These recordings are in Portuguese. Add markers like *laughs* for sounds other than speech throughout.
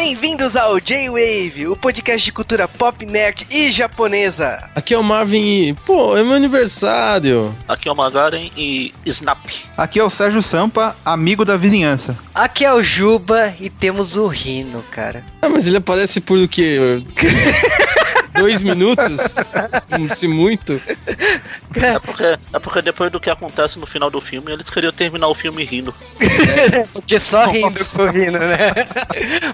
Bem-vindos ao J-Wave, o podcast de cultura pop, nerd e japonesa. Aqui é o Marvin e, pô, é meu aniversário. Aqui é o Magaren e Snap. Aqui é o Sérgio Sampa, amigo da vizinhança. Aqui é o Juba e temos o Rino, cara. Ah, mas ele aparece por o quê? *laughs* Dois minutos? Se muito. É porque, é porque depois do que acontece no final do filme, eles queriam terminar o filme rindo. Porque só rindo com o Rino, né?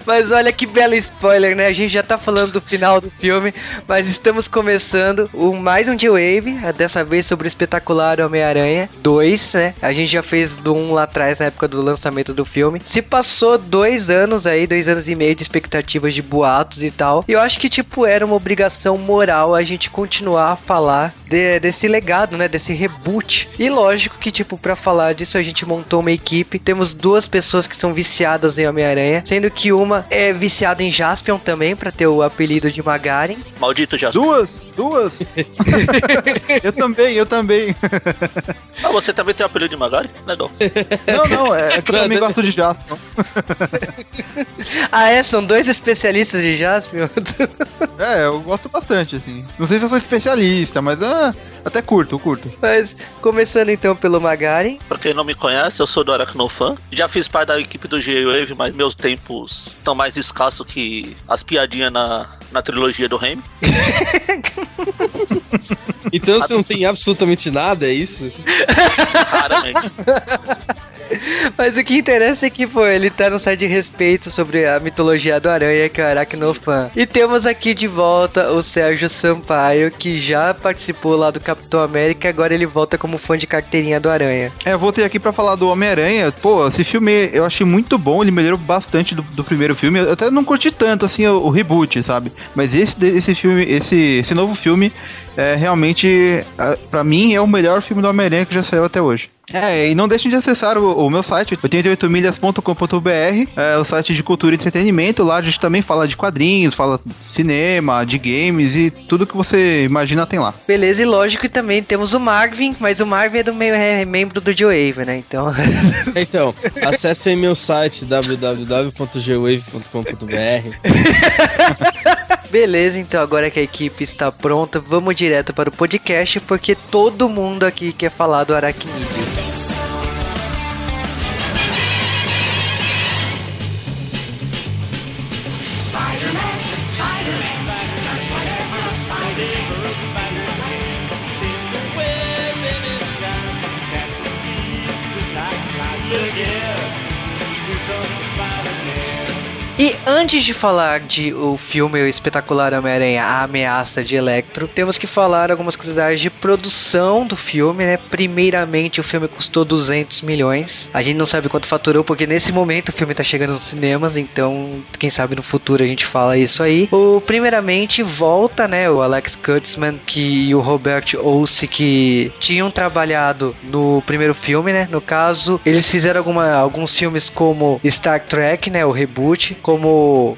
mas olha que belo spoiler, né? A gente já tá falando do final do filme, mas estamos começando o mais um J-Wave, dessa vez sobre o espetacular Homem-Aranha 2, né? A gente já fez do 1 lá atrás, na época do lançamento do filme. Se passou dois anos aí, dois anos e meio de expectativas de boatos e tal. E eu acho que, tipo, era uma obrigação moral a gente continuar a falar de, desse legado, né? Desse reboot. E lógico que, tipo, para falar disso, a gente montou uma equipe. Temos duas pessoas que são viciadas em Homem-Aranha, sendo que uma é viciada em Jaspion também, para ter o apelido de Magaren. Maldito Jaspion. Duas? Duas? *laughs* eu também, eu também. ah, você também tem o apelido de Magaren? Legal. Não, não, é, é que eu também gosto de Jaspion. ah, é? São dois especialistas de Jaspion? é, eu gosto bastante, assim. Não sei se eu sou especialista, mas ah, até curto, curto. Mas, começando então pelo Magaren. Pra quem não me conhece, eu sou do Aracnofan. Já fiz parte da equipe do G-Wave, mas meus tempos estão mais escassos que as piadinhas na, na trilogia do Remy. *laughs* então você não tem absolutamente nada, é isso? Raramente. *laughs* Mas o que interessa é que, pô, ele tá no site de respeito sobre a mitologia do Aranha, que é o Aracnofan. E temos aqui de volta o Sérgio Sampaio, que já participou lá do Capitão América, agora ele volta como fã de carteirinha do Aranha. É, eu voltei aqui para falar do Homem-Aranha. Pô, esse filme eu achei muito bom, ele melhorou bastante do, do primeiro filme. Eu até não curti tanto, assim, o, o reboot, sabe? Mas esse, esse filme, esse, esse novo filme, é realmente, para mim, é o melhor filme do Homem-Aranha que já saiu até hoje. É, e não deixem de acessar o, o meu site, 88milhas.com.br, é o site de cultura e entretenimento. Lá a gente também fala de quadrinhos, fala de cinema, de games e tudo que você imagina tem lá. Beleza, e lógico que também temos o Marvin, mas o Marvin é do meio é membro do G-Wave, né? Então. *laughs* então, acessem meu site www.gwave.com.br. *laughs* Beleza, então agora que a equipe está pronta, vamos direto para o podcast, porque todo mundo aqui quer falar do aracnídeo. E antes de falar de o filme O Espetacular Homem-Aranha, A Ameaça de Electro, temos que falar algumas curiosidades de produção do filme, né? Primeiramente, o filme custou 200 milhões. A gente não sabe quanto faturou, porque nesse momento o filme tá chegando nos cinemas, então quem sabe no futuro a gente fala isso aí. O, primeiramente, volta, né? O Alex Kurtzman que, e o Robert Olse, que tinham trabalhado no primeiro filme, né? No caso, eles fizeram alguma, alguns filmes como Star Trek, né? O reboot como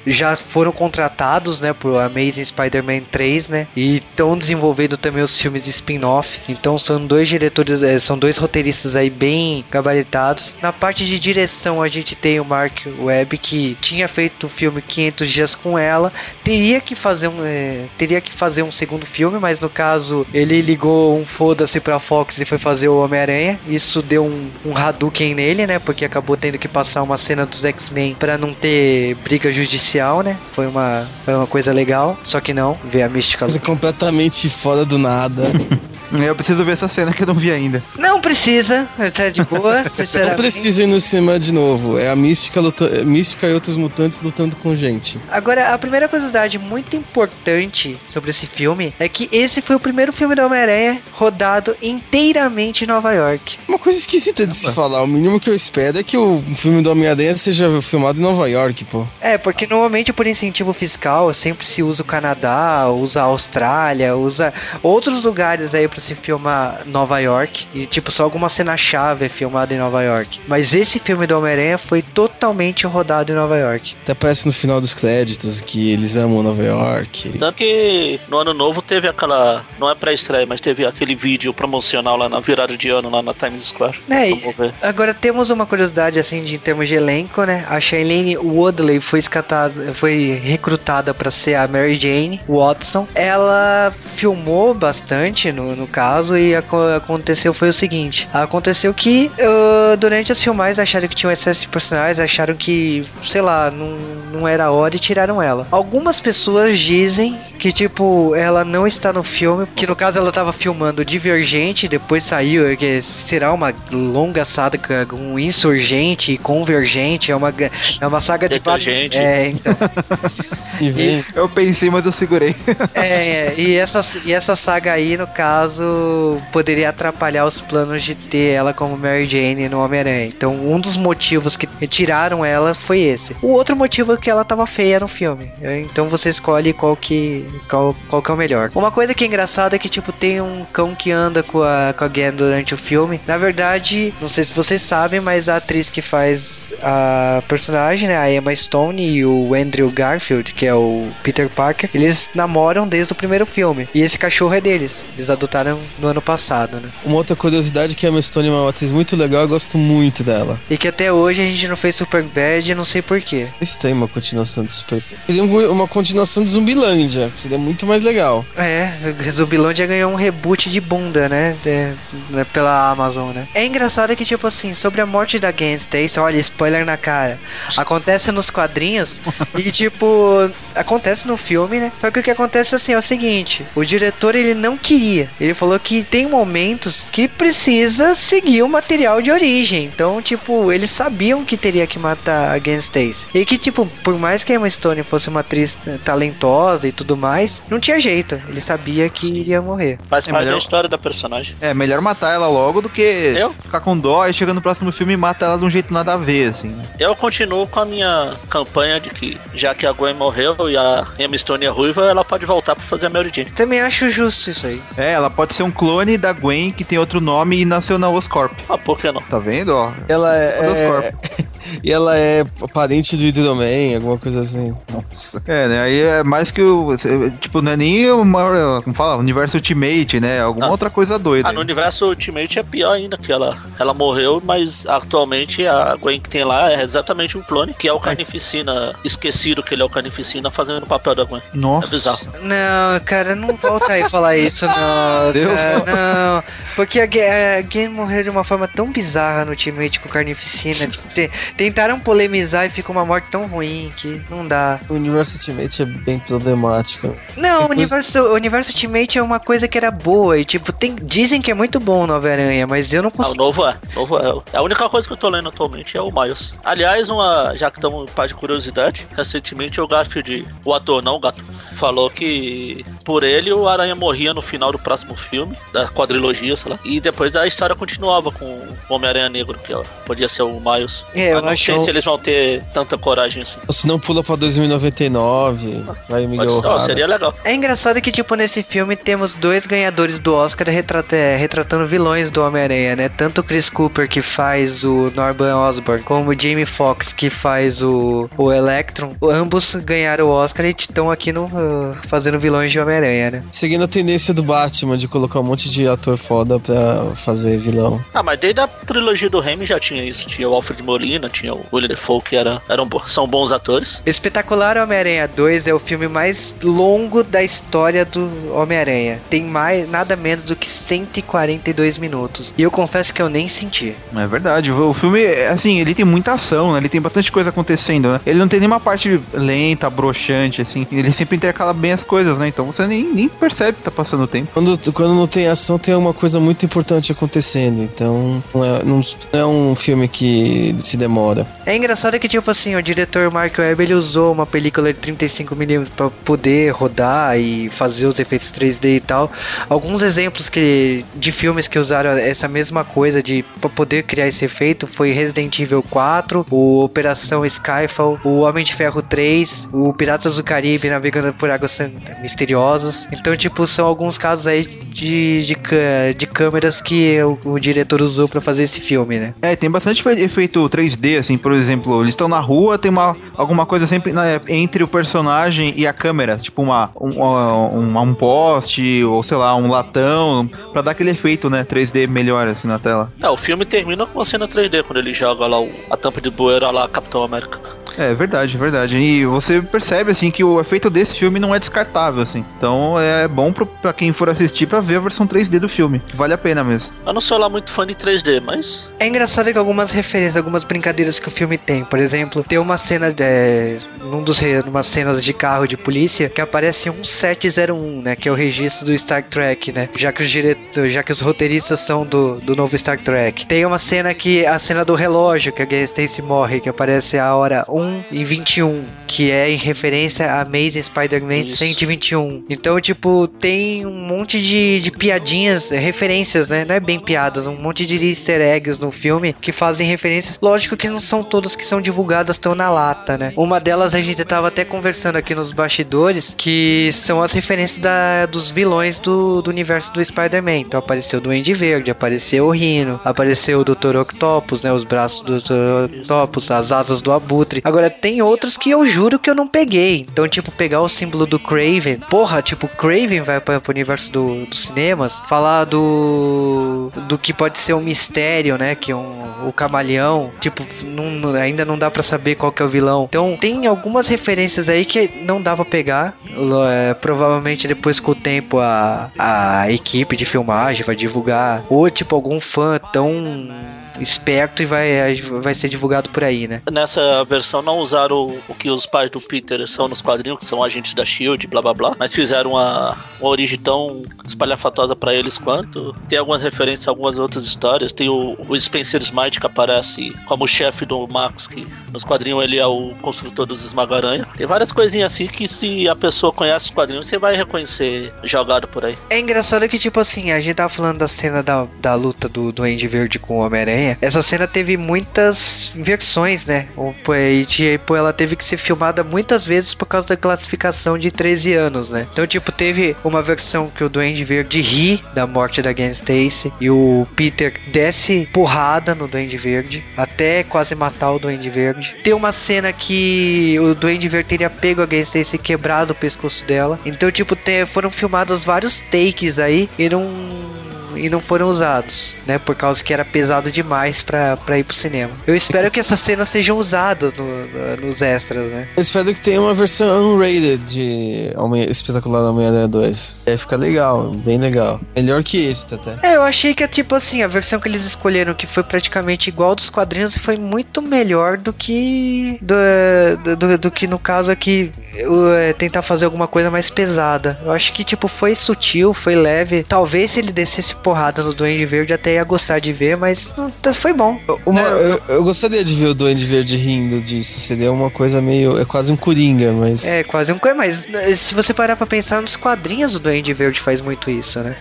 já foram contratados, né, por Amazing Spider-Man 3, né, e estão desenvolvendo também os filmes spin-off. Então são dois diretores, é, são dois roteiristas aí bem gabaritados. Na parte de direção a gente tem o Mark Webb que tinha feito o filme 500 dias com ela, teria que fazer um, é, teria que fazer um segundo filme, mas no caso ele ligou um foda-se pra Fox e foi fazer o Homem-Aranha. Isso deu um, um Hadouken nele, né, porque acabou tendo que passar uma cena dos X-Men para não ter briga judicial, né? Foi uma, foi uma coisa legal, só que não, ver a mística. Coisa completamente fora do nada. *laughs* Eu preciso ver essa cena que eu não vi ainda. Não precisa, tá de boa. *laughs* Não precisa ir no cinema de novo. É a mística, luta... mística e outros mutantes lutando com gente. Agora, a primeira curiosidade muito importante sobre esse filme é que esse foi o primeiro filme do Homem-Aranha rodado inteiramente em Nova York. Uma coisa esquisita de se falar. O mínimo que eu espero é que o filme do Homem-Aranha seja filmado em Nova York, pô. É, porque normalmente por incentivo fiscal sempre se usa o Canadá, usa a Austrália, usa outros lugares aí pra se filmar Nova York. E, tipo, só alguma cena-chave é filmada em Nova York. Mas esse filme do Homem-Aranha foi totalmente rodado em Nova York. Até aparece no final dos créditos que eles amam Nova York. Tanto que no ano novo teve aquela. Não é pré-estreia, mas teve aquele vídeo promocional lá na virada de ano, lá na Times Square. É, Vamos ver. agora temos uma curiosidade assim de em termos de elenco, né? A Shailene Woodley foi escatada, foi recrutada para ser a Mary Jane Watson. Ela filmou bastante no, no caso e aco- aconteceu foi o seguinte: aconteceu que ah, durante as filmagens acharam que tinha um excesso de personagens, acharam que, sei lá, não, não era a hora e tiraram ela. Algumas pessoas dizem que tipo ela não está no filme, que no caso ela estava filmando Divergente, depois saiu que será uma longa saga com Insurgente e Convergente, é uma é uma saga de Detergente. É, então. *laughs* E vem. Eu pensei, mas eu segurei. É, e essa, e essa saga aí, no caso, poderia atrapalhar os planos de ter ela como Mary Jane no Homem-Aranha. Então, um dos motivos que tiraram ela foi esse. O outro motivo é que ela tava feia no filme. Então você escolhe qual que, qual, qual que é o melhor. Uma coisa que é engraçada é que, tipo, tem um cão que anda com a, com a Gwen durante o filme. Na verdade, não sei se vocês sabem, mas a atriz que faz a personagem, né, a Emma Stone e o Andrew Garfield, que é o Peter Parker, eles namoram desde o primeiro filme. E esse cachorro é deles. Eles adotaram no ano passado, né? Uma outra curiosidade que a Emma Stone é uma atriz muito legal, eu gosto muito dela. E que até hoje a gente não fez Super Bad, não sei porquê. Isso tem uma continuação de Super. Seria um- uma continuação de Zumbilândia. Seria muito mais legal. É, Zumbilândia ganhou um reboot de bunda, né? de- né, pela Amazon, né? É engraçado que, tipo assim, sobre a morte da Gwen Stacy, olha, spoiler na cara. Acontece nos quadrinhos e, tipo, acontece no filme, né? Só que o que acontece assim é o seguinte: o diretor ele não queria. Ele falou que tem momentos que precisa seguir o material de origem. Então, tipo, eles sabiam que teria que matar a Gwen Stacy. E que, tipo, por mais que a Emma Stone fosse uma atriz talentosa e tudo mais, não tinha jeito. Ele sabia que iria morrer. Faz É parte melhor- da história da personagem. É, melhor matar ela logo do que Eu? ficar com dó e chegar no próximo filme e mata ela de um jeito nada a ver, assim. né? Eu continuo com a minha campanha de que, já que a Gwen morreu e a Emma Stone é ruiva, ela pode voltar pra fazer a Mary Jane. Também acho justo isso aí. É, ela pode ser um clone da Gwen que tem outro nome e nasceu na Oscorp. Ah, por que não? Tá vendo, ó? Ela é. *laughs* E ela é parente do Hydro-Man, alguma coisa assim. Nossa. É, né? Aí é mais que o. Tipo, não é nem uma. Como fala? Universo Ultimate, né? Alguma Ah. outra coisa doida. Ah, no universo Ultimate é pior ainda, que ela, ela morreu, mas atualmente a Gwen que tem lá é exatamente um clone, que é o Carnificina esquecido que ele é o Carnificina fazendo o papel da Gwen. Nossa. É bizarro. Não, cara, não volta aí falar isso, não. Deus. cara, não. Porque a Gwen a Gwen morreu de uma forma tão bizarra no Ultimate com Carnificina. *laughs* tipo, te- tentaram polemizar e ficou uma morte tão ruim que não dá. O universo Ultimate é bem problemático. Não, o Depois- universo, o universo Ultimate é uma coisa que era boa. E tipo, tem, dizem que é muito bom o Nova-Aranha, mas eu não Ah, o consigo. novo é. O novo é. A única coisa que eu tô lendo atualmente é o Miles. Aliás, uma, já que estamos em paz de curiosidade, recentemente o Garfield, o ator, não o gato, falou que por ele o Aranha morria no final do próximo filme, da quadrilogia, sei lá. E depois a história continuava com o Homem-Aranha Negro, que ó, podia ser o Miles. É, Mas não sei se eles vão ter tanta coragem assim. Ou se não pula pra 2099, vai O'Hara. seria legal. É engraçado que, tipo, nesse filme temos dois ganhadores do Oscar retrata- é, retratando vilões do Homem-Aranha, né? Tanto o Chris Cooper, que faz o Norman Osborn, como o Jamie Foxx, que faz o, o Electron. Ambos ganharam o Oscar e estão aqui no, uh, fazendo vilões de Homem-Aranha, né? Seguindo a tendência do Batman de colocar um monte de ator foda pra fazer vilão. Ah, mas desde a trilogia do Raimi já tinha isso. Tinha o Alfred Molina, tinha o William Defoe, que era, eram, bo- são bons atores. Espetacular Homem-Aranha 2 é o filme mais longo da história do Homem-Aranha. Tem mais, nada menos do que 142 minutos. E eu confesso que eu nem senti. É verdade. O filme, assim, ele tem muita ação, né? Ele tem bastante coisa acontecendo, né? Ele não tem nenhuma parte lenta, broxante, assim. Ele sempre intercala bem as coisas, né? Então você nem, nem percebe que tá passando o tempo. Quando, quando não tem ação, tem uma coisa muito importante acontecendo. Então, não é, não é um filme que se demora. Hora. É engraçado que, tipo assim, o diretor Mark Webb ele usou uma película de 35mm pra poder rodar e fazer os efeitos 3D e tal. Alguns exemplos que, de filmes que usaram essa mesma coisa de pra poder criar esse efeito foi Resident Evil 4, o Operação Skyfall, o Homem de Ferro 3, o Piratas do Caribe navegando por águas misteriosas. Então, tipo, são alguns casos aí de, de, de câmeras que o, o diretor usou pra fazer esse filme, né? É, tem bastante fe- efeito 3D, assim, por exemplo, eles estão na rua, tem uma, alguma coisa sempre na- entre o personagem e a câmera, tipo uma, um, um, um poste, ou sei lá, um latão, pra dar aquele efeito, né, 3D melhor, assim, na tela. É, o filme termina com uma cena 3D, quando ele joga lá o- a tampa de bueira lá, Capitão América. É, verdade, verdade. E você percebe, assim, que o efeito desse filme não é descartável, assim. Então é bom pro, pra quem for assistir pra ver a versão 3D do filme, que vale a pena mesmo. Eu não sou lá muito fã de 3D, mas É engraçado que algumas referências, algumas brincadeiras que o filme tem. Por exemplo, tem uma cena é, num dos numa cenas de carro de polícia que aparece 1701, né, que é o registro do Star Trek, né? Já que os diretor, já que os roteiristas são do, do novo Star Trek. Tem uma cena que a cena do relógio que a Gwen Stacy morre, que aparece a hora 1 e 21, que é em referência a Amazing Spider-Man Isso. 121. Então, tipo, tem um monte de, de piadinhas, referências, né? Não é bem piadas, um monte de easter eggs no filme que fazem referências. Lógico que não são todas que são divulgadas tão na lata, né? Uma delas a gente tava até conversando aqui nos bastidores, que são as referências da, dos vilões do, do universo do Spider-Man. Então apareceu o Duende Verde, apareceu o Rino, apareceu o Dr. Octopus, né? Os braços do Dr. Octopus, as asas do Abutre. Agora, tem outros que eu juro que eu não peguei. Então, tipo, pegar o símbolo do Craven. Porra, tipo, Craven vai para pro universo do, dos cinemas. Falar do. do que pode ser um mistério, né? Que é um, o camaleão. Tipo, não- ainda não dá pra saber qual que é o vilão. Então, tem algumas referências aí que não dá pra pegar. É, provavelmente depois com o tempo a, a equipe de filmagem vai divulgar. Ou, tipo, algum fã tão esperto e vai, vai ser divulgado por aí, né? nessa versão não usaram o, que os pais do Peter são nos quadrinhos, que são agentes da SHIELD, blá blá blá, mas fizeram uma, uma origem tão espalhafatosa pra eles quanto. Tem algumas referências a algumas outras histórias. Tem o, o Spencer Smite que aparece como chefe do Max, que nos quadrinhos ele é o construtor dos Esmagaranha. Tem várias coisinhas assim que se a pessoa conhece os quadrinhos, você vai reconhecer jogado por aí. É engraçado que, tipo assim, a gente tava falando da cena da, da luta do Duende Verde com o Homem-Aranha. Essa cena teve muitas versões, né? E tipo, ela teve que ser filmada muitas vezes por causa da classificação de 13 anos, né? Então, tipo, teve uma versão que o Duende Verde ri da morte da Gwen Stacy e o Peter desce porrada no Duende Verde até quase matar o Duende Verde. Tem uma cena que o Duende Verde teria pego a Gwen Stacy e quebrado o pescoço dela. Então, tipo, foram filmados vários takes aí e não e não foram usados, né? Por causa que era pesado demais pra, pra ir pro cinema. Eu espero que essas cenas sejam usadas no- no- nos extras, né? Eu espero que tenha uma versão unrated de Espetacular Homem-Aranha 2. É, fica legal, bem legal. Melhor que esse, até. É, eu achei que, tipo assim, a versão que eles escolheram, que foi praticamente igual dos quadrinhos, foi muito melhor do que. do, do, do- do que no caso aqui. é, tentar fazer alguma coisa mais pesada. Eu acho que, tipo, foi sutil, foi leve. Talvez se ele descesse porrada no Duende Verde, até ia gostar de ver, mas hum, foi bom. Uma- eu, eu gostaria de ver o Duende Verde rindo disso. Seria uma coisa meio. É quase um coringa, mas. É, quase um coisa, mas eh, se você parar pra pensar nos quadrinhos, o Duende Verde faz muito isso, né?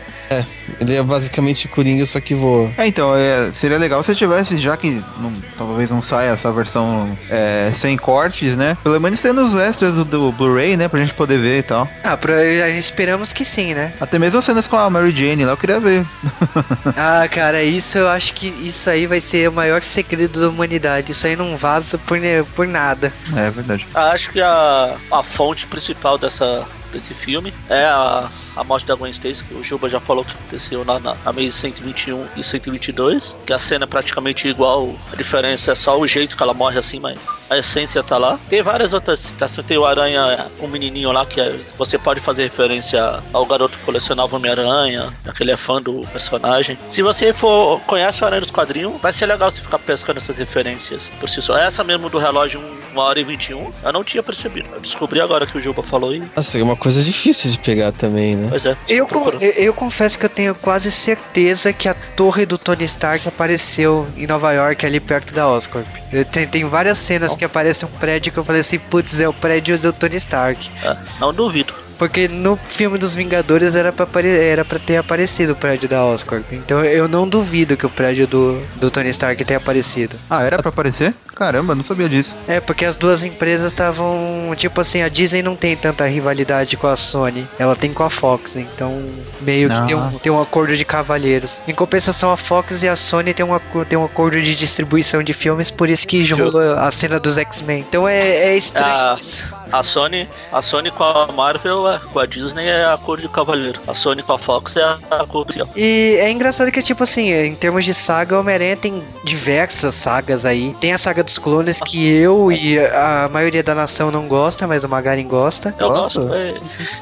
Ele é basicamente coringa, só que voa. É, então, é, seria legal se tivesse, já que não- talvez não saia essa versão é, sem cortes, né? Pelo menos tendo os extras do, do Blu-ray, né? Pra gente poder ver e tal. Ah, pra, esperamos que sim, né? Até mesmo as cenas com a Mary Jane lá, eu queria ver. *laughs* Ah, cara, isso eu acho que isso aí vai ser o maior segredo da humanidade. Isso aí não vaza por, por nada. É verdade. Acho que a, a fonte principal dessa, desse filme é a, a morte da Gwen Stacy, que o Juba já falou que aconteceu lá na, na mês 121 e 122, que a cena é praticamente igual, a diferença é só o jeito que ela morre assim, mas a essência tá lá. Tem várias outras citações, tem o Aranha, um menininho lá que é- você pode fazer referência ao garoto que colecionava Homem-Aranha, que ele é fã do personagem. Se você for conhece o Aranha dos quadrinhos, vai ser legal você ficar pescando essas referências por si só. Essa mesmo do relógio uma hora e 21, eu não tinha percebido. Eu descobri agora que o Juba falou e. Nossa, é uma coisa difícil de pegar também, né? Pois é. Eu, procurou. eu, eu confesso que eu tenho quase certeza que a torre do Tony Stark apareceu em Nova York, ali perto da Oscorp. Eu tem, tem várias cenas que aparece um prédio que eu falei assim, putz, é o prédio do Tony Stark. É, não duvido. Porque no filme dos Vingadores era pra, apare- era pra ter aparecido o prédio da Oscorp. Então eu não duvido que o prédio do, do Tony Stark tenha aparecido. Ah, era pra aparecer? Caramba, não sabia disso. É, porque as duas empresas estavam. Tipo assim, a Disney não tem tanta rivalidade com a Sony. Ela tem com a Fox. Então, meio que Ah. tem um, tem um acordo de cavalheiros. Em compensação, a Fox e a Sony tem um, tem um acordo de distribuição de filmes, por isso que rolou a cena dos X-Men. Então é, é estranho. Ah. isso. A Sony, a Sony com a Marvel, é- com a Disney é a cor de cavaleiro. A Sony com a Fox é a, cor oficial. E é engraçado que, tipo assim, em termos de saga, Homem-Aranha tem diversas sagas aí. Tem a saga dos clones que eu e a maioria da nação não gosta, mas o Magarin gosta. Eu Nossa. gosto, é,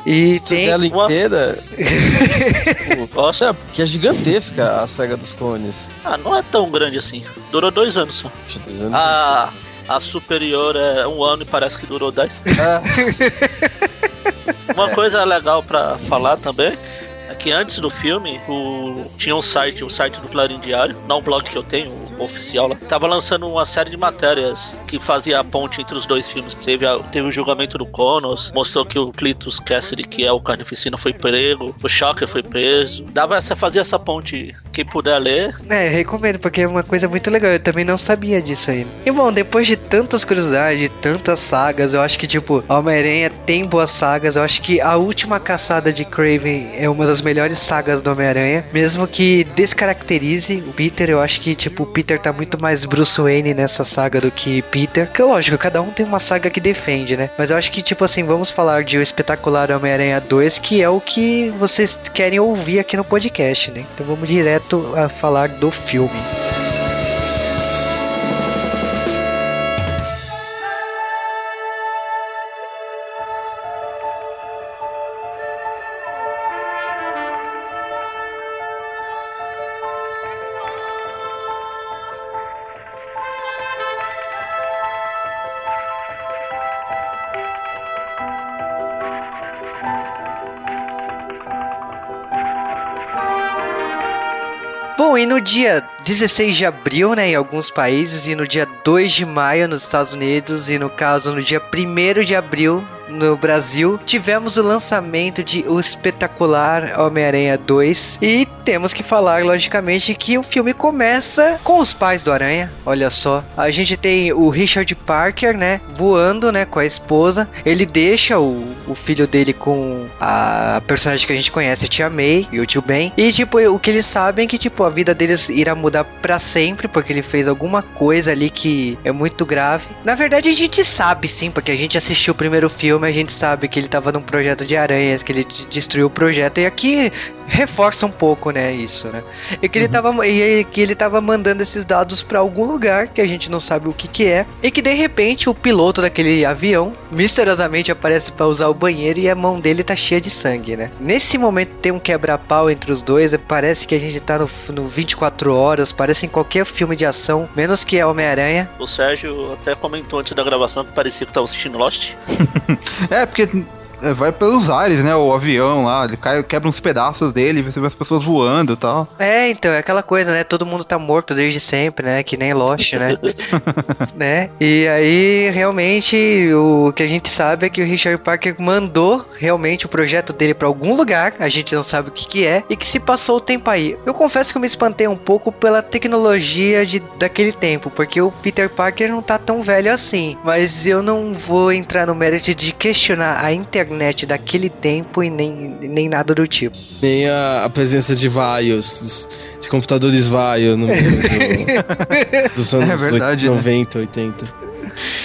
E Se tem. dela uma- inteira, *laughs* gosto. é, porque é gigantesca a saga dos clones. Ah, não é tão grande assim. Durou dois anos só. Deixa eu dizer, A, a superior é um ano e parece que durou dez. Ah, *laughs* Uma coisa legal pra falar também é que antes do filme o... tinha um site, o site do Clarim Diário, não o blog que eu tenho, o oficial lá, tava lançando uma série de matérias que fazia a ponte entre os dois filmes. Teve, a- teve o julgamento do Conos, mostrou que o Cletus Cassidy, que é o carnificina, foi prego, o Shocker foi preso. Dava essa, fazia essa ponte. Quem puder ler, É, recomendo, porque é uma coisa muito legal. Eu também não sabia disso aí. E bom, depois de tantas curiosidades, de tantas sagas, eu acho que, tipo, Homem-Aranha tem boas sagas. Eu acho que a última caçada de Craven é uma das melhores sagas do Homem-Aranha. Mesmo que descaracterize o Peter, eu acho que, tipo, o Peter tá muito mais Bruce Wayne nessa saga do que Peter. Que lógico, cada um tem uma saga que defende, né? Mas eu acho que, tipo assim, vamos falar de O Espetacular Homem-Aranha 2, que é o que vocês querem ouvir aqui no podcast, né? Então vamos direto a falar do filme. E no dia 16 de abril, né, em alguns países, e no dia 2 de maio nos Estados Unidos, e no caso no dia 1 de abril no Brasil, tivemos o lançamento de O Espetacular Homem-Aranha 2. E temos que falar, logicamente, que o filme começa com os pais do Aranha. Olha só. A gente tem o Richard Parker, né? Voando, né? Com a esposa. Ele deixa o, o filho dele com a personagem que a gente conhece, a Tia May e o tio Ben. E, tipo, o que eles sabem é que, tipo, a vida deles irá mudar pra sempre, porque ele fez alguma coisa ali que é muito grave. Na verdade, a gente sabe sim, porque a gente assistiu o primeiro filme, a gente sabe que ele tava num projeto de aranhas, que ele destruiu o projeto. E aqui reforça um pouco, né, isso, né? E que ele tava, e que ele tava mandando esses dados pra algum lugar que a gente não sabe o que que é. E que de repente o piloto daquele avião misteriosamente aparece pra usar o banheiro e a mão dele tá cheia de sangue, né? Nesse momento tem um quebra-pau entre os dois, parece que a gente tá no, no 24 horas, parece em qualquer filme de ação, menos que é Homem-Aranha. o Sérgio até comentou antes da gravação que parecia que tava assistindo Lost. *laughs* É, porque vai pelos ares, né? O avião lá, ele cai, quebra uns pedaços dele, você vê as pessoas voando e tal. É, então, é aquela coisa, né? Todo mundo tá morto desde sempre, né? Que nem Lost, né? *laughs* né? E aí, realmente, o que a gente sabe é que o Richard Parker mandou realmente o projeto dele pra algum lugar, a gente não sabe o que que é, e que se passou o tempo aí. Eu confesso que eu me espantei um pouco pela tecnologia de, daquele tempo, porque o Peter Parker não tá tão velho assim. Mas eu não vou entrar no mérito de questionar a internet daquele tempo e nem, nem nada do tipo. nem a, a presença de vaios, de computadores vaio no *laughs* meio do- dos anos É verdade, 80, né? 90, 80.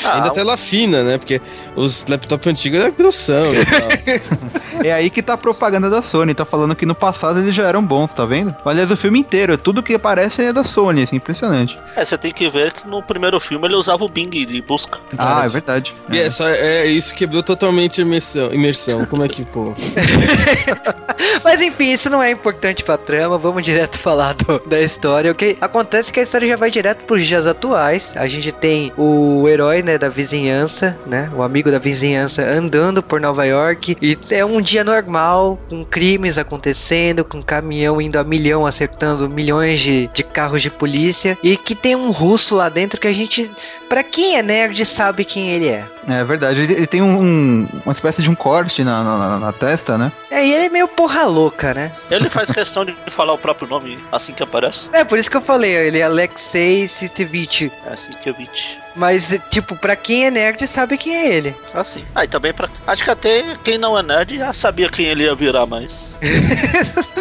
Ah, Ainda tela fina, né? Porque os laptops antigos eram grossão e tal. *laughs* É aí que tá a propaganda da Sony, tá falando que no passado eles já eram bons, tá vendo? Aliás, o filme inteiro, tudo que aparece é da Sony, assim, impressionante. É, você tem que ver que no primeiro filme ele usava o Bing de busca. Ah, é verdade. E é, só, é isso quebrou totalmente a imersão. imersão. Como é que, pô? *laughs* Mas enfim, isso não é importante pra trama, vamos direto *laughs* falar do- da história. O que acontece é que a história já vai direto pros dias atuais. A gente tem o herói né, da vizinhança, né, o amigo da vizinhança andando por Nova York e é um dia normal, com crimes acontecendo, com caminhão indo a milhão, acertando milhões de, de carros de polícia e que tem um russo lá dentro que a gente, pra quem é nerd, sabe quem ele é. É verdade, ele, ele tem um, um- uma espécie de um corte na, na, na testa, né? É, e ele é meio porra louca, né? Ele faz questão de falar o próprio nome assim que aparece. É, por isso que eu falei, ele é Alexei Sitevich. É assim vi. Mas, tipo, pra quem é nerd, sabe quem é ele. Assim. Ah, e também pra. Acho que até quem não é nerd já sabia quem ele ia virar, mas. *laughs*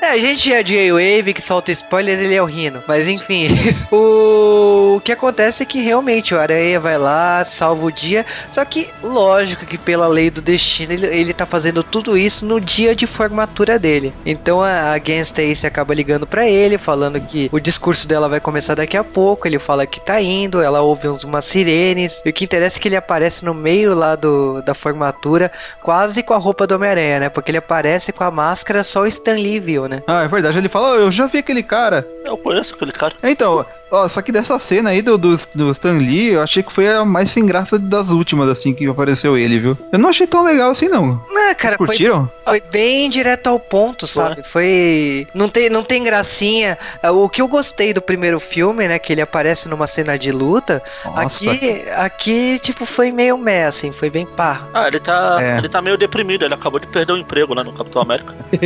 É, a gente é de Wave que solta spoiler, ele é o Rino. Mas enfim, *laughs* o... o que acontece é que realmente o Aranha vai lá, salva o dia. Só que, lógico que pela lei do destino, ele, ele tá fazendo tudo isso no dia de formatura dele. Então a, a Gwen Stacy acaba ligando pra ele, falando que o discurso dela vai começar daqui a pouco. Ele fala que tá indo, ela ouve uns, umas sirenes. E o que interessa é que ele aparece no meio lá do, da formatura, quase com a roupa do Homem-Aranha, né? Porque ele aparece com a máscara, só o Stan Lee viu, né? Ah, é verdade, ele fala, "Oh, eu já vi aquele cara. Eu conheço aquele cara. Então, ó, só que dessa cena aí do, do, do Stan Lee, eu achei que foi a mais sem graça das últimas, assim, que apareceu ele, viu? Eu não achei tão legal assim, não. Ah, cara, foi, Curtiram? foi bem direto ao ponto, sabe? Foi. Não tem, não tem gracinha. Ah, O que eu gostei do primeiro filme, né? Que ele aparece numa cena de luta. Nossa. Aqui, aqui, tipo, foi meio meh, assim, foi bem pá. Ah, ele tá. É. Ele tá meio deprimido, ele acabou de perder o emprego lá no Capitão América. *laughs*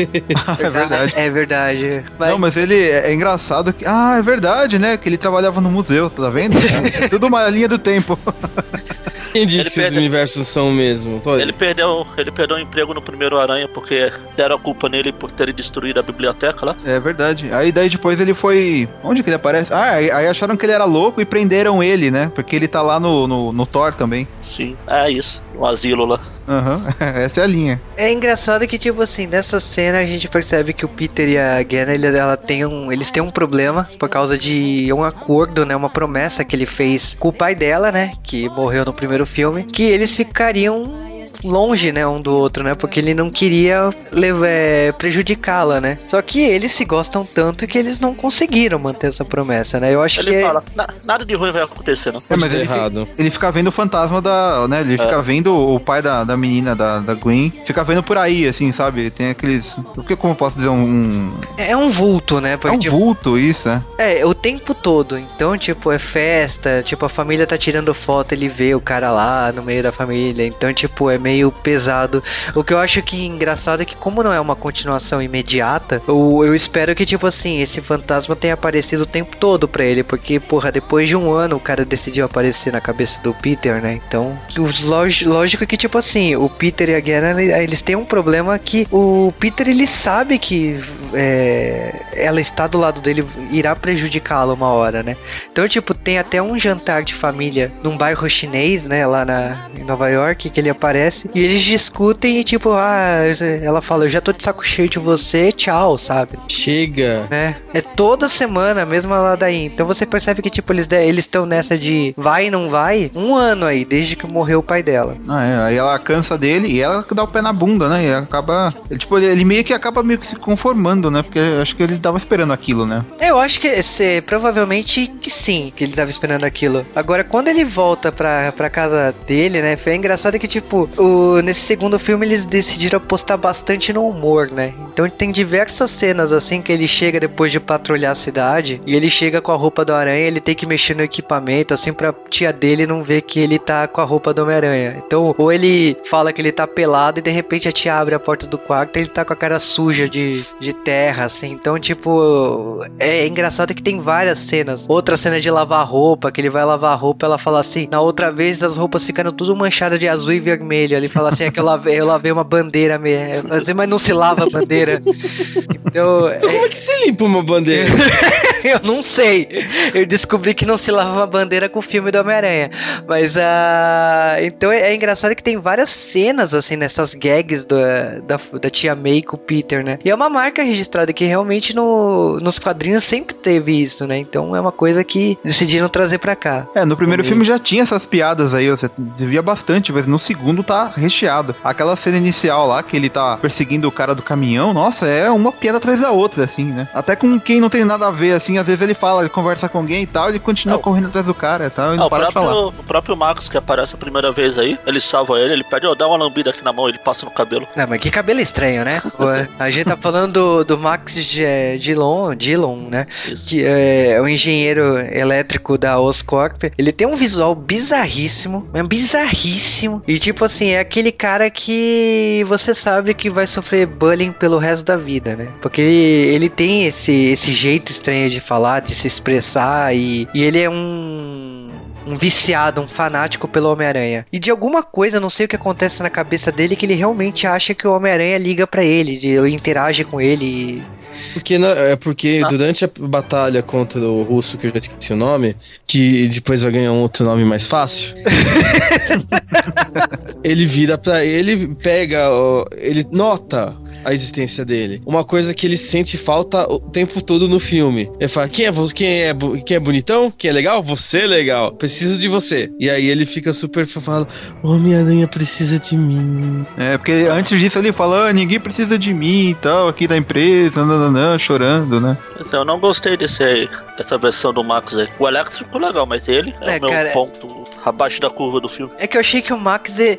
é verdade. É verdade. Mas, Não, mas ele é é engraçado que. Ah, é verdade, né? Que ele trabalhava no museu, tá vendo? É *laughs* tudo uma linha do tempo. Quem disse Ele que os perde- universos são o mesmo? Ele perdeu, ele perdeu o emprego no primeiro Aranha porque deram a culpa nele por ter destruído a biblioteca lá. É verdade. Aí daí depois ele foi. Onde que ele aparece? Ah, aí, aí acharam que ele era louco e prenderam ele, né? Porque ele tá lá no, no, no Thor também. Sim. É isso. No asilo lá. Aham, *laughs* essa é a linha. É engraçado que, tipo assim, nessa cena a gente percebe que o Peter e a Gwen, ele- ela tem um, eles têm um problema por causa de um acordo, né? Uma promessa que ele fez com o pai dela, né? Que morreu no primeiro filme, que eles ficariam longe, né, um do outro, né? Porque ele não queria levar, é, prejudicá-la, né? Só que eles se gostam tanto que eles não conseguiram manter essa promessa, né? Eu acho Ele que fala, "Na- nada de ruim vai acontecer, não. É, mas ele, errado. ele fica vendo o fantasma da. né? Ele fica vendo o pai da, da menina, da, da Gwen. Fica vendo por aí, assim, sabe? Tem aqueles. O que como eu posso dizer? Um. é um vulto, né? É Porque, um tipo, vulto, isso, é. É, o tempo todo. Então, tipo, é festa, tipo, a família tá tirando foto, ele vê o cara lá no meio da família. Então, tipo, é meio pesado. O que eu acho que engraçado é que, como não é uma continuação imediata, eu, eu espero que, tipo assim, esse fantasma tenha aparecido o tempo todo pra ele. Porque, porra, depois de um ano o cara decidiu aparecer na cabeça do Peter, né? Então, lógico que, tipo assim, o Peter e a Gwen, ele- eles têm um problema que o Peter, ele sabe que é, ela está do lado dele, irá prejudicá-lo uma hora, né? Então, tipo, tem até um jantar de família num bairro chinês, né, lá na, em Nova York, que ele aparece, e eles discutem e, tipo, ah, ela fala, eu já tô de saco cheio de você, tchau, sabe? Chega. né? É toda semana, mesmo lá daí. Então você percebe que, tipo, eles eles estão nessa de vai e não vai um ano aí, desde que morreu o pai dela. Ah, é. Aí ela cansa dele e ela dá o pé na bunda, né? E acaba. Ele, tipo, ele, ele meio que acaba meio que se conformando, né? Porque eu acho que ele tava esperando aquilo, né? Eu acho que esse, provavelmente que sim, que ele tava esperando aquilo. Agora, quando ele volta pra, pra casa dele, né? Foi engraçado que, tipo, o, nesse segundo filme eles decidiram apostar bastante no humor, né? Então tem diversas cenas assim que ele chega depois de patrulhar a cidade e ele chega com a roupa do aranha, ele tem que mexer no equipamento, assim, pra tia dele não ver que ele tá com a roupa do Homem-Aranha. Então, ou ele fala que ele tá pelado e de repente a tia abre a porta do quarto e ele tá com a cara suja de, de terra, assim. Então, tipo, é engraçado que tem várias cenas. Outra cena de lavar roupa, que ele vai lavar roupa, ela fala assim: na outra vez as roupas ficaram tudo manchadas de azul e vermelho. Ele fala assim: é que eu lavei, eu lavei uma bandeira mesmo. Assim, mas não se lava a bandeira. Então, é- Como é que se limpa uma bandeira? *laughs* eu não sei. Eu descobri que não se lava uma bandeira com o filme do Homem-Aranha. Mas ah, Então é, é engraçado que tem várias cenas, assim, nessas gags do- da, da tia May com o Peter, né? E é uma marca registrada que realmente no, nos quadrinhos sempre teve isso, né? Então é uma coisa que decidiram trazer pra cá. É, no primeiro Beleza. filme já tinha essas piadas aí, você devia bastante, mas no segundo tá recheado. Aquela cena inicial lá, que ele tá perseguindo o cara do caminhão, nossa, é uma queda atrás da outra, assim, né? Até com quem não tem nada a ver, assim, às vezes ele fala, ele conversa com alguém e tal, ele continua Não. correndo atrás do cara e tal, e Ah, não o, para de falar. próprio, o próprio Max que aparece a primeira vez aí, ele salva ele, ele pede, ó, dá uma lambida aqui na mão, ele passa no cabelo. Não, mas que cabelo estranho, né? *laughs* Ué, A gente tá falando do, do Max Dillon, Dillon, né? Isso. Que é o engenheiro elétrico da Oscorp. Ele tem um visual bizarríssimo, mas bizarríssimo. E tipo assim, é aquele cara que você sabe que vai sofrer bullying pelo resto da vida, né? Porque ele, ele tem esse, esse jeito estranho de falar, de se expressar e, e ele é um um viciado, um fanático pelo Homem-Aranha. E de alguma coisa, não sei o que acontece na cabeça dele, que ele realmente acha que o Homem-Aranha liga pra ele, de, interage com ele. e- Porque, na- é porque Ah. durante a batalha contra o russo, que eu já esqueci o nome, que depois vai ganhar um outro nome mais fácil. *laughs* ele vira pra ele, pega, ele nota a existência dele. Uma coisa que ele sente falta o tempo todo no filme. Ele fala: quem é você? Quem é, quem é bonitão? Quem é legal? Você é legal. Preciso de você. E aí ele fica super fala: Homem-Aranha precisa de mim. É, porque antes disso ele fala, ah, ninguém precisa de mim e tal, aqui da empresa, nananã, chorando, né? É, eu não gostei desse, dessa versão do Max aí. O Electro ficou legal, mas ele é, É, o meu cara, ponto abaixo da curva do filme. É que eu achei que o Max, é-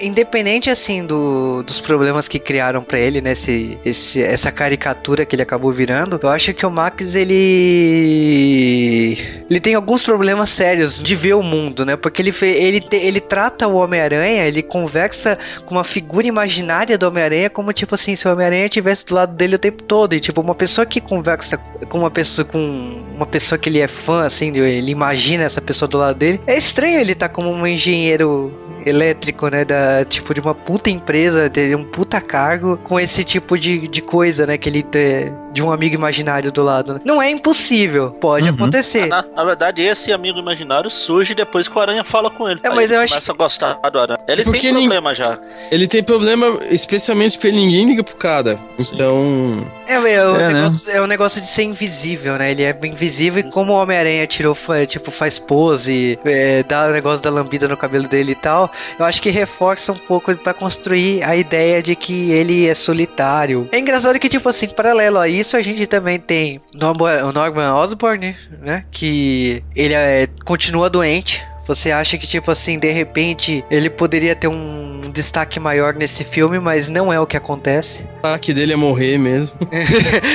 independente assim do, dos problemas que criaram pra ele, né, esse, esse- essa caricatura que ele acabou virando, eu acho que o Max ele ele tem alguns problemas sérios de ver o mundo, né? Porque ele ele ele trata o Homem-Aranha, ele conversa com uma figura imaginária do Homem-Aranha como tipo assim, se o Homem-Aranha estivesse do lado dele o tempo todo, e tipo uma pessoa que conversa com uma pessoa com uma pessoa que ele é fã assim, ele imagina essa pessoa do lado dele. É estranho ele tá como um engenheiro elétrico, né, da tipo de uma puta empresa, de um puta cargo com esse tipo de, de coisa, né, que ele tem de um amigo imaginário do lado. né? Não é impossível, pode Uhum. acontecer. Na, na verdade, esse amigo imaginário surge depois que o Aranha fala com ele. É, Aí mas ele eu acho começa a gostar do Aranha. Ele Porque tem problema já. Ele tem problema, especialmente porque ninguém liga pro cara. Sim. Então. É, é, o É, né? negócio, é o negócio de ser invisível, né? Ele é invisível e como o Homem-Aranha tirou, tipo, faz pose, é, dá o negócio da lambida no cabelo dele e tal, eu acho que reforça um pouco pra construir a ideia de que ele é solitário. É engraçado que, tipo assim, paralelo a isso, a gente também tem o Norman Osborn, né? Que ele é, continua doente. Você acha que, tipo assim, de repente ele poderia ter um destaque maior nesse filme, mas não é o que acontece. O ataque dele é morrer mesmo. *laughs*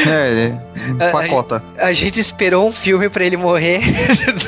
É, é A- pacota. A gente esperou um filme pra ele morrer.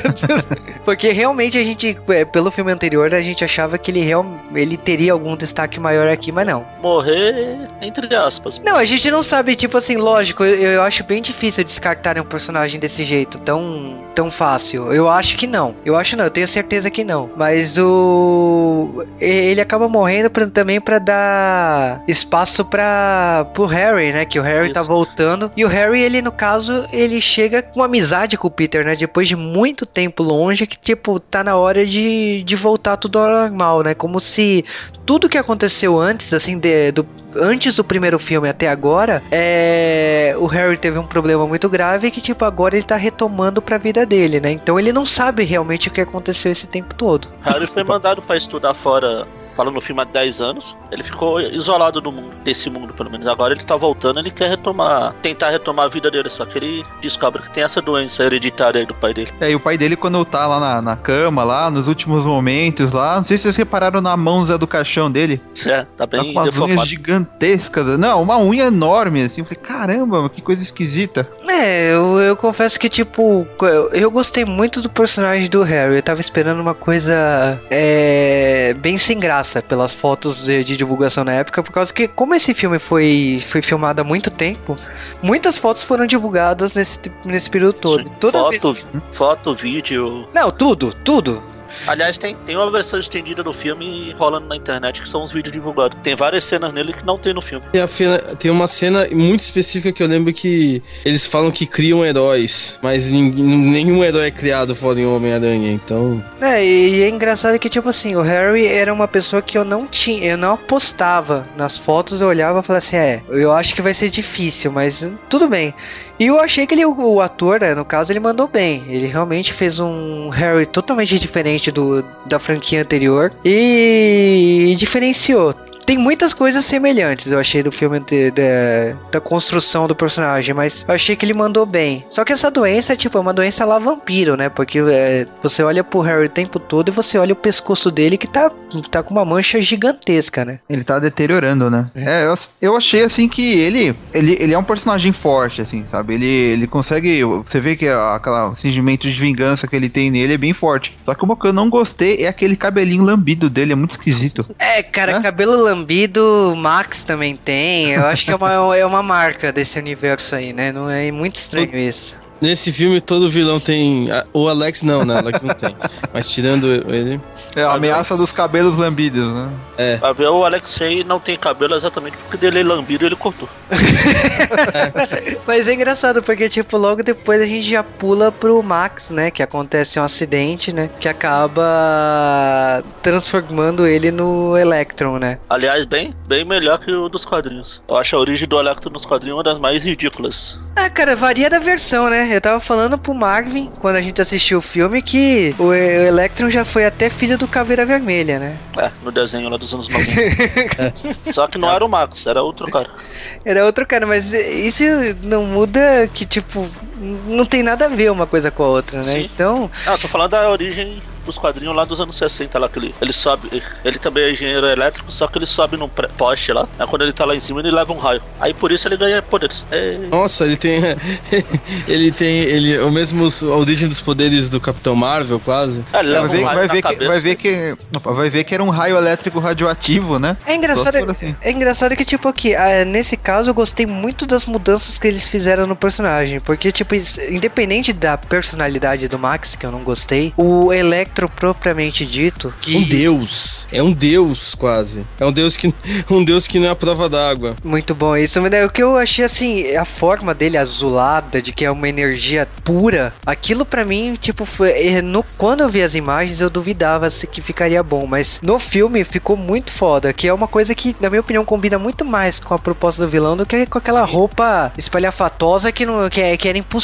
*laughs* Porque realmente a gente, é, pelo filme anterior, a gente achava que ele, real, ele teria algum destaque maior aqui, mas não. Morrer, entre aspas. Não, a gente não sabe, tipo assim, lógico, eu, eu acho bem difícil descartar um personagem desse jeito, tão, tão fácil. Eu acho que não. Eu acho não, eu tenho certeza que não. Mas o. Ele acaba morrendo pra- também pra dar espaço para pro Harry, né? Que o Harry tá Isso. voltando. E o Harry, ele, no caso, ele chega com amizade com o Peter, né? Depois de muito tempo longe, que, tipo, tá na hora de, de voltar tudo ao normal, né? Como se tudo que aconteceu antes, assim, de- do, antes do primeiro filme até agora, é, o Harry teve um problema muito grave que, tipo, agora ele tá retomando pra vida dele, né? Então ele não sabe realmente o que aconteceu esse tempo todo. Harry foi mandado pra estudar fora, falando no filme há 10 anos. Ele ficou isolado do mundo, desse mundo, pelo menos. Agora ele tá voltando, ele quer retomar, tentar retomar a vida dele. Só que ele descobre que tem essa doença hereditária aí do pai dele. É, e o pai dele, quando tá lá na, na cama, lá, nos últimos momentos lá, não sei se vocês repararam na mãozinha do caixão dele. É, tá Tá bem com as unhas gigantescas. Não, uma unha enorme, assim. Eu falei, caramba, que coisa esquisita. É, eu, eu confesso que, tipo, eu, eu gostei muito do personagem do Harry. Eu tava esperando uma coisa é, bem sem graça pelas fotos de, de divulgação na época, por causa que, como esse filme foi, foi filmado há muito tempo, muitas fotos foram divulgadas nesse, nesse período todo. Toda foto, vez- foto, vídeo. Não, tudo, tudo. Aliás, tem, tem uma versão estendida do filme rolando na internet que são os vídeos divulgados. Tem várias cenas nele que não tem no filme. Tem, a fena- tem uma cena muito específica que eu lembro que eles falam que criam heróis, mas ninguém- nenhum herói é criado fora em Homem-Aranha, então. É, e é engraçado que, tipo assim, o Harry era uma pessoa que eu não tinha, eu não apostava nas fotos, eu olhava e falava assim, é, eu acho que vai ser difícil, mas tudo bem. E eu achei que ele, o, ator, né, no caso, ele mandou bem. Ele realmente fez um Harry totalmente diferente do, da franquia anterior e, diferenciou. Tem muitas coisas semelhantes, eu achei do filme de, de, da construção do personagem, mas eu achei que ele mandou bem. Só que essa doença, tipo, é uma doença lá vampiro, né? Porque é, você olha pro Harry o tempo todo e você olha o pescoço dele que tá, tá com uma mancha gigantesca, né? Ele tá deteriorando, né? É, eu, eu achei assim que ele, ele ele é um personagem forte, assim, sabe? Ele, ele consegue. Você vê que aquele singimento de vingança que ele tem nele é bem forte. Só que uma que eu não gostei é aquele cabelinho lambido dele, é muito esquisito. É, cara, cabelo lambido, Max também tem. Eu acho que é uma, *laughs* é uma marca desse universo aí, né? Não é muito estranho isso. Nesse filme todo vilão tem. O Alex não, né? Alex não tem. Mas tirando ele. É a ameaça dos cabelos lambidos, né? É. Pra ver o Alexei não tem cabelo exatamente porque dele é lambido ele cortou. é. *laughs* Mas é engraçado porque, tipo, logo depois a gente já pula pro Max, né? Que acontece um acidente, né? Que acaba transformando ele no Electron, né? Aliás, bem, bem melhor que o dos quadrinhos. Eu acho a origem do Electron nos quadrinhos uma das mais ridículas. Ah, cara, varia da versão, né? Eu tava falando pro Marvin, quando a gente assistiu o filme, que o Electron já foi até filho do Caveira Vermelha, né? É, no desenho lá dos anos 90. é. *laughs* Só que não era o Max, era outro cara. Era outro cara, mas isso não muda que, tipo, não tem nada a ver uma coisa com a outra, né? Sim. Então. Ah, tô falando da origem dos quadrinhos lá dos anos 60 lá que ele, ele sobe, ele também é engenheiro elétrico, só que ele sobe num poste lá. Aí quando ele tá lá em cima, ele leva um raio. Aí por isso ele ganha poderes. É... Nossa, ele tem *laughs* ele tem ele o mesmo a origem dos poderes do Capitão Marvel, quase. É, ele leva um vai, ver que, vai ver que vai ver que era um raio elétrico radioativo, né? É engraçado, assim. é engraçado que tipo aqui, ah, nesse caso eu gostei muito das mudanças que eles fizeram no personagem, porque tipo, independente da personalidade do Max, que eu não gostei, o Electro propriamente dito. Que... Um deus. É um deus, quase. É um deus que, *laughs* um deus que não é a prova d'água. Muito bom. Isso o que eu achei assim, a forma dele azulada, de que é uma energia pura, aquilo para mim, tipo, foi. É, no, quando eu vi as imagens, eu duvidava se que ficaria bom. Mas no filme ficou muito foda. Que é uma coisa que, na minha opinião, combina muito mais com a proposta do vilão do que com aquela Sim. roupa espalhafatosa que, não, que, é, que era impossível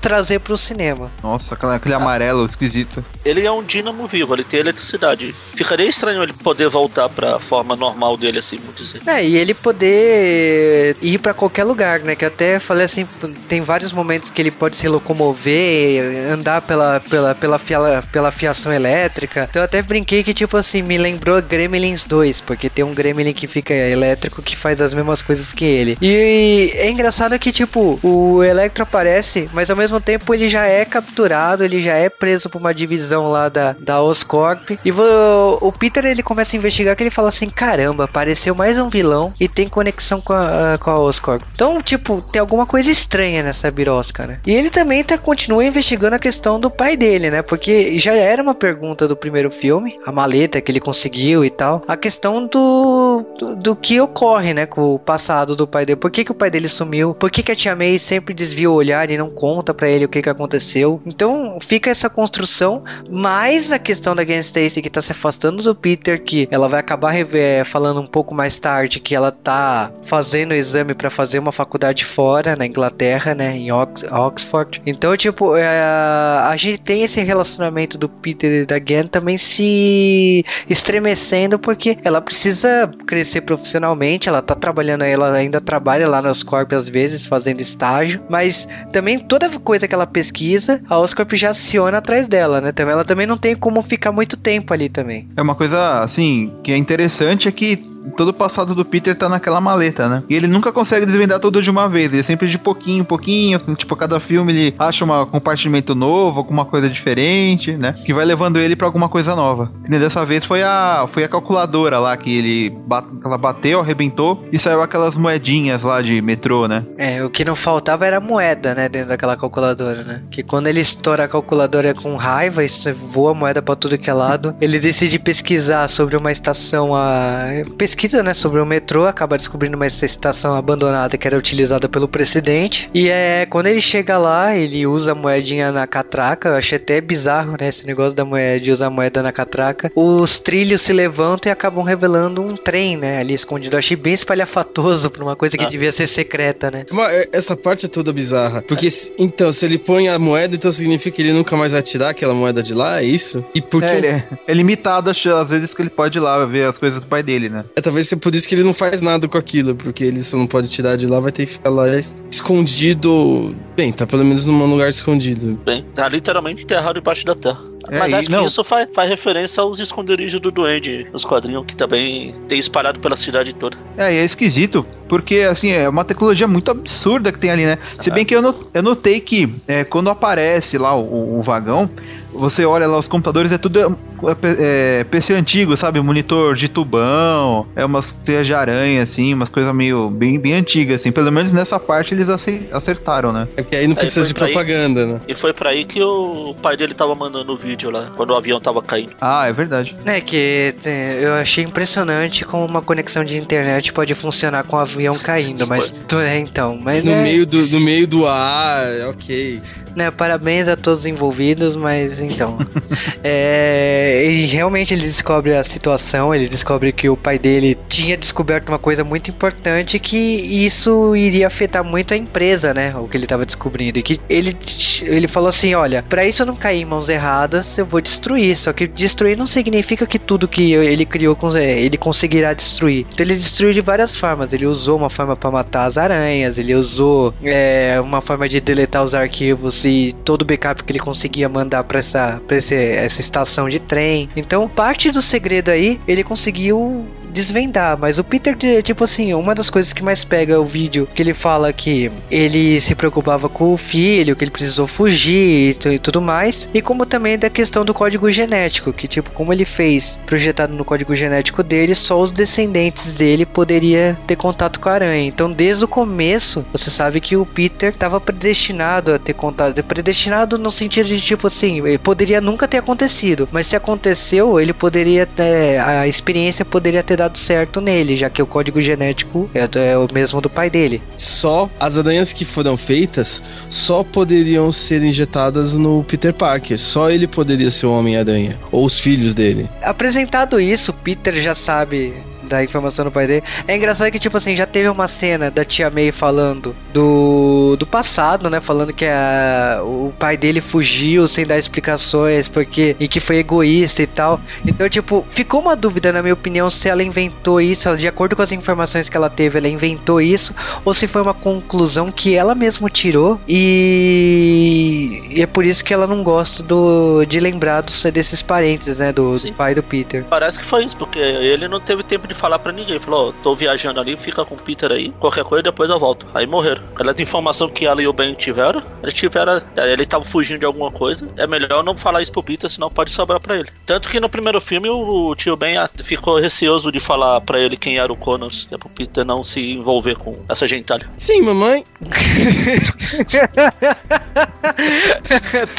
trazer pro cinema. Nossa, aquele, amarelo esquisito. Ele é um dínamo vivo, ele tem eletricidade. Ficaria estranho ele poder voltar pra forma normal dele, assim, vamos dizer. É, e ele poder ir para qualquer lugar, né? Que até falei assim, tem vários momentos que ele pode se locomover, andar pela, pela, pela, fia, pela fiação elétrica. Então eu até brinquei que, tipo assim, me lembrou Gremlins 2, porque tem um Gremlin que fica elétrico que faz as mesmas coisas que ele. E é engraçado que, tipo, o Electro aparece, mas ao mesmo tempo ele já é capturado, ele já é preso por uma divisão lá da, da Oscorp. E o, o Peter ele começa a investigar que ele fala assim: caramba, apareceu mais um vilão e tem conexão com a, com a Oscorp. Então, tipo, tem alguma coisa estranha nessa birosca, né? E ele também tá, continua investigando a questão do pai dele, né? Porque já era uma pergunta do primeiro filme, a maleta que ele conseguiu e tal. A questão do, do, do que ocorre, né? Com o passado do pai dele. Por que, que o pai dele sumiu? Por que, que a tia May sempre desvia o olhar e não conta para ele o que, que aconteceu? Então fica essa construção, mais a questão da Gwen Stacy que tá se afastando do Peter, que ela vai acabar é, falando um pouco mais tarde que ela tá fazendo o exame para fazer uma faculdade fora, na Inglaterra, né, em Ox Oxford. Então, tipo, é, a gente tem esse relacionamento do Peter e da Gwen também se estremecendo porque ela precisa crescer profissionalmente, ela tá trabalhando, ela ainda trabalha lá nos Corp às vezes, fazendo estágio, mas também toda coisa que ela pesquisa, a Oscorp já aciona atrás dela, né? Também ela também não tem como ficar muito tempo ali também. É uma coisa, assim, que é interessante é que todo o passado do Peter tá naquela maleta, né? E ele nunca consegue desvendar tudo de uma vez, ele sempre de pouquinho, pouquinho, tipo, cada filme ele acha um compartimento novo, alguma coisa diferente, né? Que vai levando ele para alguma coisa nova. E dessa vez foi a foi a calculadora lá que ele ela bateu, arrebentou e saiu aquelas moedinhas lá de metrô, né? É, o que não faltava era moeda, né, dentro daquela calculadora, né? Que quando ele estoura a calculadora com raiva, isso voa moeda para tudo que é lado, ele decide pesquisar sobre uma estação a pesquisa, né, sobre o metrô, acaba descobrindo uma estação abandonada que era utilizada pelo presidente. E é quando ele chega lá, ele usa a moedinha na catraca. Eu achei até bizarro, né, esse negócio da moeda de usar a moeda na catraca. Os trilhos se levantam e acabam revelando um trem, né, ali escondido. Eu achei bem espalhafatoso pra uma coisa que ah. devia ser secreta, né? É, essa parte é toda bizarra, porque se, então se ele põe a moeda, então significa que ele nunca mais vai tirar aquela moeda de lá, é isso? E porque é, ele é, é limitado às vezes que ele pode ir lá ver as coisas do pai dele, né? É talvez seja por isso que ele não faz nada com aquilo, porque ele só não pode tirar de lá, vai ter que ficar lá escondido. Bem, tá pelo menos num lugar escondido. Bem, tá literalmente enterrado debaixo da terra. É, Mas acho não. que isso faz, faz referência aos esconderijos do Duende nos quadrinhos, que também tem espalhado pela cidade toda. É, e é esquisito, porque assim, é uma tecnologia muito absurda que tem ali, né? Se bem que eu, not- eu notei que é, quando aparece lá o, o- vagão, você olha lá os computadores, é tudo é, é, PC antigo, sabe? Monitor de tubão, é umas teias de aranha, assim, umas coisas meio bem, bem antigas, assim. Pelo menos nessa parte eles acertaram, né? É porque aí não Aí precisa foi de pra aí. propaganda, né? E foi pra aí que o pai dele tava mandando o vídeo lá, quando o avião tava caindo. Ah, é verdade. É que é, eu achei impressionante como uma conexão de internet pode funcionar com o avião caindo, mas tu- é então, mas No, é, meio do, no meio do ar, ok. Né, parabéns a todos os envolvidos, mas então, *laughs* é, e realmente ele descobre a situação, ele descobre que o pai dele tinha descoberto uma coisa muito importante que isso iria afetar muito a empresa, né, o que ele estava descobrindo e que ele ele falou assim, olha, para isso não cair em mãos erradas, eu vou destruir, só que destruir não significa que tudo que ele criou cons- ele conseguirá destruir. Então ele destruiu de várias formas. Ele usou uma forma para matar as aranhas, ele usou é, uma forma de deletar os arquivos e todo o backup que ele conseguia mandar para essa, pra essa estação de trem. Então parte do segredo aí ele conseguiu desvendar, mas o Peter, tipo assim, uma das coisas que mais pega o vídeo que ele fala que ele se preocupava com o filho, que ele precisou fugir e, e tudo mais, e como também da questão do código genético, que tipo, como ele fez projetado no código genético dele, só os descendentes dele poderia ter contato com a aranha. Então, desde o começo, você sabe que o Peter estava predestinado a ter contato, predestinado no sentido de tipo assim, poderia nunca ter acontecido, mas se aconteceu, ele poderia ter, a experiência poderia ter dado certo nele, já que o código genético é, é o mesmo do pai dele. Só as aranhas que foram feitas só poderiam ser injetadas no Peter Parker. Só ele poderia ser o Homem-Aranha. Ou os filhos dele. Apresentado isso, Peter já sabe da informação do pai dele. É engraçado que, tipo assim, já teve uma cena da tia May falando do, do passado, né? Falando que a, o pai dele fugiu sem dar explicações porque e que foi egoísta e tal. Então, tipo, ficou uma dúvida, na minha opinião, se ela inventou isso, ela- de acordo com as informações que ela teve, ela inventou isso, ou se foi uma conclusão que ela mesma tirou e, e é por isso que ela não gosta do, de lembrar dos, desses parentes, né? Do, do pai do Peter. Parece que foi isso, porque ele não teve tempo de falar pra ninguém. Falou, ó, tô viajando ali, fica com o Peter aí, qualquer coisa, depois eu volto. Aí morreram. Aquelas informações que ela e o Ben tiveram, eles tiveram. Ele tava fugindo de alguma coisa. É melhor não falar isso pro Peter, senão pode sobrar pra ele. Tanto que no primeiro filme o, o tio Ben ficou receoso de falar pra ele quem era o Connors, que é pro Peter não se envolver com essa gentalha. Sim, mamãe. *laughs*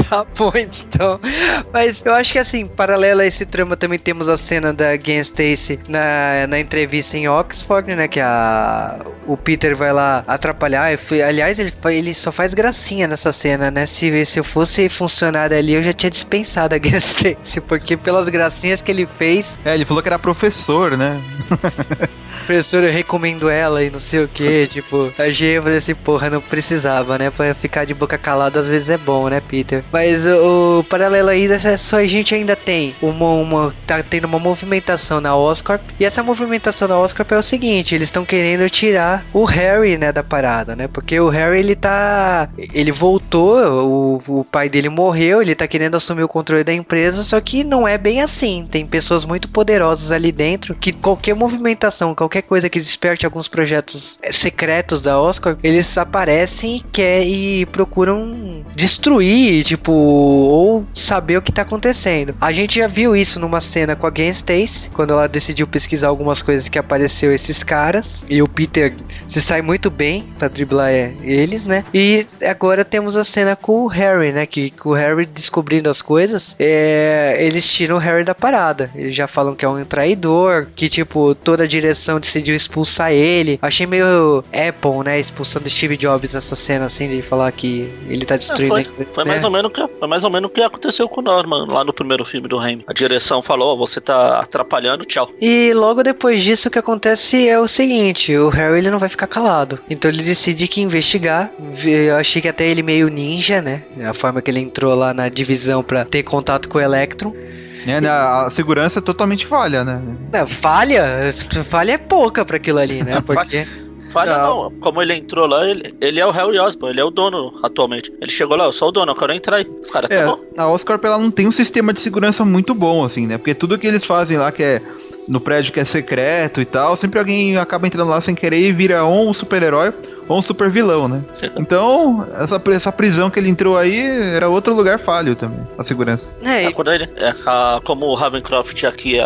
tá bom, então. Mas eu acho que assim, paralelo a esse trama, também temos a cena da Gwen Stacy na, na entrevista em Oxford, né? Que a, o Peter vai lá atrapalhar. Fui- aliás, ele, ele só faz gracinha nessa cena, né? Se, se eu fosse funcionário ali, eu já tinha dispensado a *laughs* Stacy, porque pelas gracinhas que ele fez, É, ele falou que era professor, né? *laughs* professor, eu recomendo ela e não sei o que. *laughs* tipo, a G falei assim, porra, não precisava, né? Pra ficar de boca calada às vezes é bom, né, Peter? Mas o, o paralelo aí dessa só a gente ainda tem uma, uma. tá tendo uma movimentação na Oscar. E essa movimentação na Oscar é o seguinte: eles estão querendo tirar o Harry, né, da parada, né? Porque o Harry ele tá. Ele voltou, o, o pai dele morreu, ele tá querendo assumir o controle da empresa, só que não é bem assim. Tem pessoas muito poderosas ali dentro que qualquer movimentação, qualquer coisa que desperte alguns projetos eh, secretos da Oscar, eles aparecem e, e procuram destruir, tipo, ou saber o que tá acontecendo. A gente já viu isso numa cena com a Gwen Stacy, quando ela decidiu pesquisar algumas coisas que apareceu esses caras, e o Peter se sai muito bem pra driblar eh, eles, né? E agora temos a cena com o Harry, né? Que, que o Harry descobrindo as coisas, é, eles tiram o Harry da parada. Eles já falam que é um traidor, que tipo, toda a direção decidiu expulsar ele. Achei meio Apple, né? Expulsando Steve Jobs nessa cena, assim, de falar que ele tá É, destruindo foi, empresa, foi né? mais ou menos o que, foi mais ou menos o que aconteceu com o Norman lá no primeiro filme do Raimi. A direção falou, você tá atrapalhando, tchau. E logo depois disso o que acontece é o seguinte, o Harry ele não vai ficar calado. Então ele decide que investigar. Eu achei que até ele meio ninja, né? A forma que ele entrou lá na divisão pra ter contato com o Electron. Né, né, a segurança é totalmente falha, né? Não, falha, falha é pouca pra aquilo ali, né? *laughs* Porque. Falha Não. não, como ele entrou lá, ele, ele é o Harry Osborn, ele é o dono atualmente. Ele chegou lá, eu sou o dono, eu quero entrar aí. Os caras, tá É, bom. a Oscorp ela não tem um sistema de segurança muito bom, assim, né? Porque tudo que eles fazem lá que é no prédio que é secreto e tal, sempre alguém acaba entrando lá sem querer e vira um super-herói ou um super vilão, né? *laughs* Então, essa, essa prisão que ele entrou aí era outro lugar falho também, a segurança. É, É, e- ele, é, a- como o Ravencroft aqui é,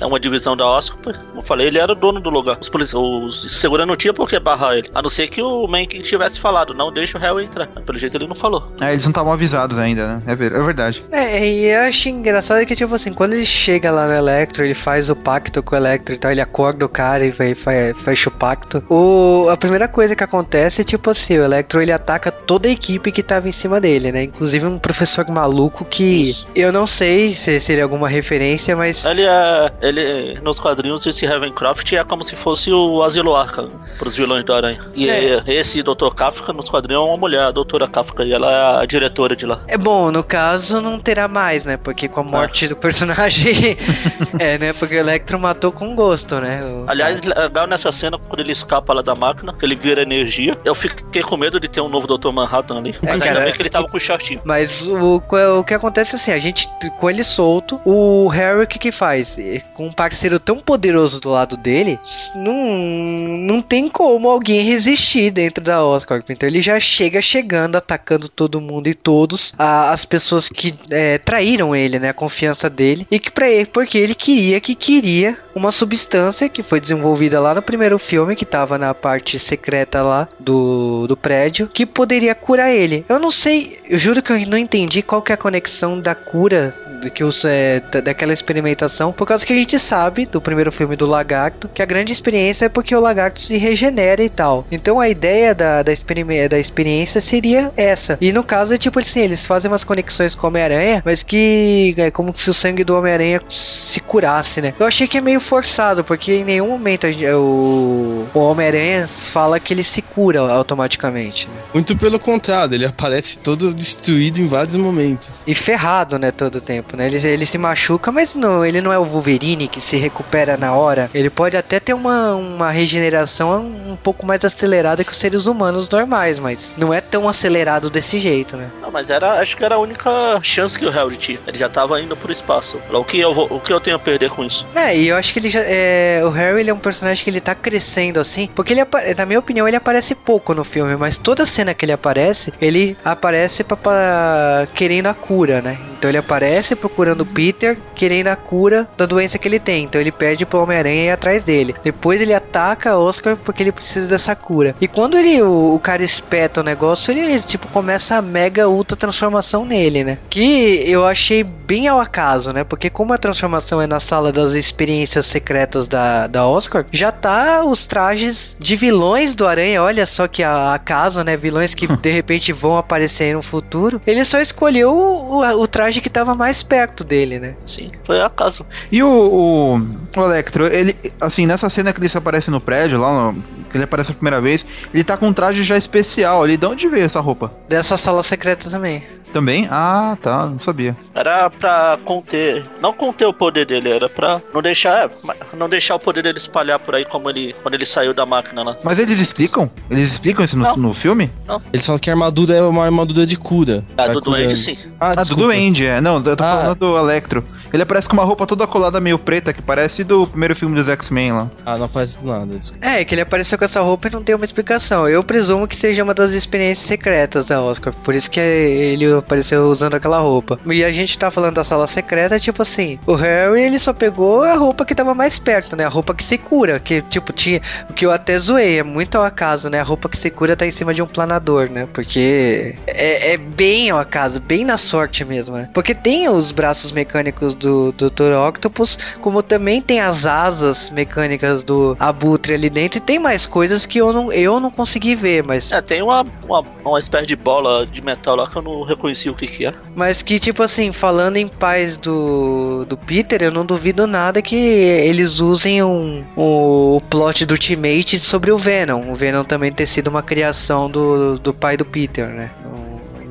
é uma divisão da Oscar, como eu falei, ele era o dono do lugar. Os, polici- os segurança não tinha por que barrar ele. A não ser que o Mankin tivesse falado, não deixa o Harry entrar. Mas, Pelo jeito ele não falou. É, eles não estavam avisados ainda, né? É, ver- é verdade. É, e eu acho engraçado que, tipo assim, quando ele chega lá no Electro, ele faz o pacto com o Electro e tal, ele acorda o cara e vai, vai, fecha o pacto. O, a primeira coisa que acontece é, tipo assim, o Electro ele ataca toda a equipe que tava em cima dele, né? Inclusive um professor maluco que Isso. eu não sei se seria alguma referência, mas. Ele é. Ele, nos quadrinhos, esse Ravencroft é como se fosse o Asilo Arkham pros vilões do Aranha. E É. esse Dr. Kafka nos quadrinhos é uma mulher, a doutora Kafka, e ela é a diretora de lá. É bom, no caso não terá mais, né? Porque com a morte do personagem. *laughs* é, né? Porque o Electro matou com gosto, né? O- Aliás, legal nessa cena, quando ele escapa lá da máquina, que ele vira energia. Eu fiquei com medo de ter um novo Dr. Manhattan ali. Mas ainda cara, bem que ele tava com o shortinho. Mas o, o que acontece é assim, a gente, com ele solto, o Harry o que que faz? Com um parceiro tão poderoso do lado dele, não, não tem como alguém resistir dentro da Oscorp. Então ele já chega chegando, atacando todo mundo e todos, a- as pessoas que é, traíram ele, né, a confiança dele, e que para ele, porque ele queria que queria uma substância que foi desenvolvida lá no primeiro filme, que tava na parte secreta lá do, do prédio, que poderia curar ele. Eu não sei, eu juro que eu não entendi qual que é a conexão da cura do que os, é, da- daquela experimentação, por causa que a gente sabe do primeiro filme do lagarto que a grande experiência é porque o lagarto se regenera e tal. Então a ideia da, da, experime- da experiência seria essa. E no caso é tipo assim, eles fazem umas conexões com o Homem-Aranha, mas que é como se o sangue do Homem-Aranha se curasse, né? Eu achei que é meio forçado, porque em nenhum momento a gente- o, o Homem-Aranha fala que ele se cura automaticamente. né? Muito pelo contrário, ele aparece todo destruído em vários momentos. E ferrado, né, todo o tempo, né? Ele, ele se machuca, mas não, ele não é o Wolverine que se recupera na hora. Ele pode até ter uma, uma regeneração um pouco mais acelerada que os seres humanos normais, mas não é tão acelerado desse jeito, né? Não, mas era, acho que era a única chance que o Harry tinha. Ele já tava indo pro espaço. O que eu, vou, o que eu tenho a perder com isso? É, e eu acho que ele já. É, o Harry ele é um personagem que ele tá crescendo assim. Porque ele, na minha opinião, ele aparece pouco no filme, mas toda cena que ele aparece, ele aparece pra, pra- querendo a cura, né? Então ele aparece procurando o Peter, querendo a cura da doença que ele tem. Então ele pede pro Homem-Aranha ir atrás dele. Depois ele ataca Oscar porque ele precisa dessa cura. E quando ele o, o cara espeta o negócio, ele tipo começa a mega ultra transformação nele, né? Que eu achei bem ao acaso, né? Porque como a transformação é na sala das experiências secretas da, da Oscar, já tá os trajes de vilões do Aranha. Olha só que acaso, né? Vilões que de *laughs* repente vão aparecer no futuro. Ele só escolheu o, o, o traje que tava mais perto dele, né? Sim, foi acaso. E o, o, o Electro, ele, assim, nessa cena que ele se aparece no prédio, lá no- que ele aparece a primeira vez, ele tá com um traje já especial ali. De onde veio essa roupa? Dessa sala secreta também. Também? Ah, tá, não sabia. Era pra conter. Não conter o poder dele, era pra não deixar. não deixar o poder dele espalhar por aí como ele. Quando ele saiu da máquina lá. Mas eles explicam? Eles explicam isso no, Não. no filme? Eles falam que a armadura é uma armadura de cura. Ah, do curando. doente, sim. Ah, Ah, do. Duende, é. Não, eu tô Ah. falando do Electro. Ele aparece com uma roupa toda colada meio preta, que parece do primeiro filme dos X-Men lá. Ah, não aparece nada. desculpa. É, que ele apareceu com essa roupa e não tem uma explicação. Eu presumo que seja uma das experiências secretas da Oscar. Por isso que ele apareceu usando aquela roupa. E a gente tá falando da sala secreta, tipo assim, o Harry ele só pegou a roupa que tava mais perto, né? A roupa que se cura. Que, tipo, tinha. O que eu até zoei, é muito ao acaso, né? A roupa que se cura tá em cima de um planador, né? Porque é, é bem ao acaso, bem na sorte mesmo, né? Porque tem os braços mecânicos do Dr. Octopus, como também tem as asas mecânicas do Abutre ali dentro, e tem mais coisas que eu não, eu não consegui ver, mas, É, tem uma, uma, uma espécie de bola de metal lá que eu não o que que é. mas que, tipo assim, falando em paz do, do Peter, eu não duvido nada que eles usem um, o plot do Ultimate sobre o Venom. O Venom também ter sido uma criação do, do pai do Peter, né?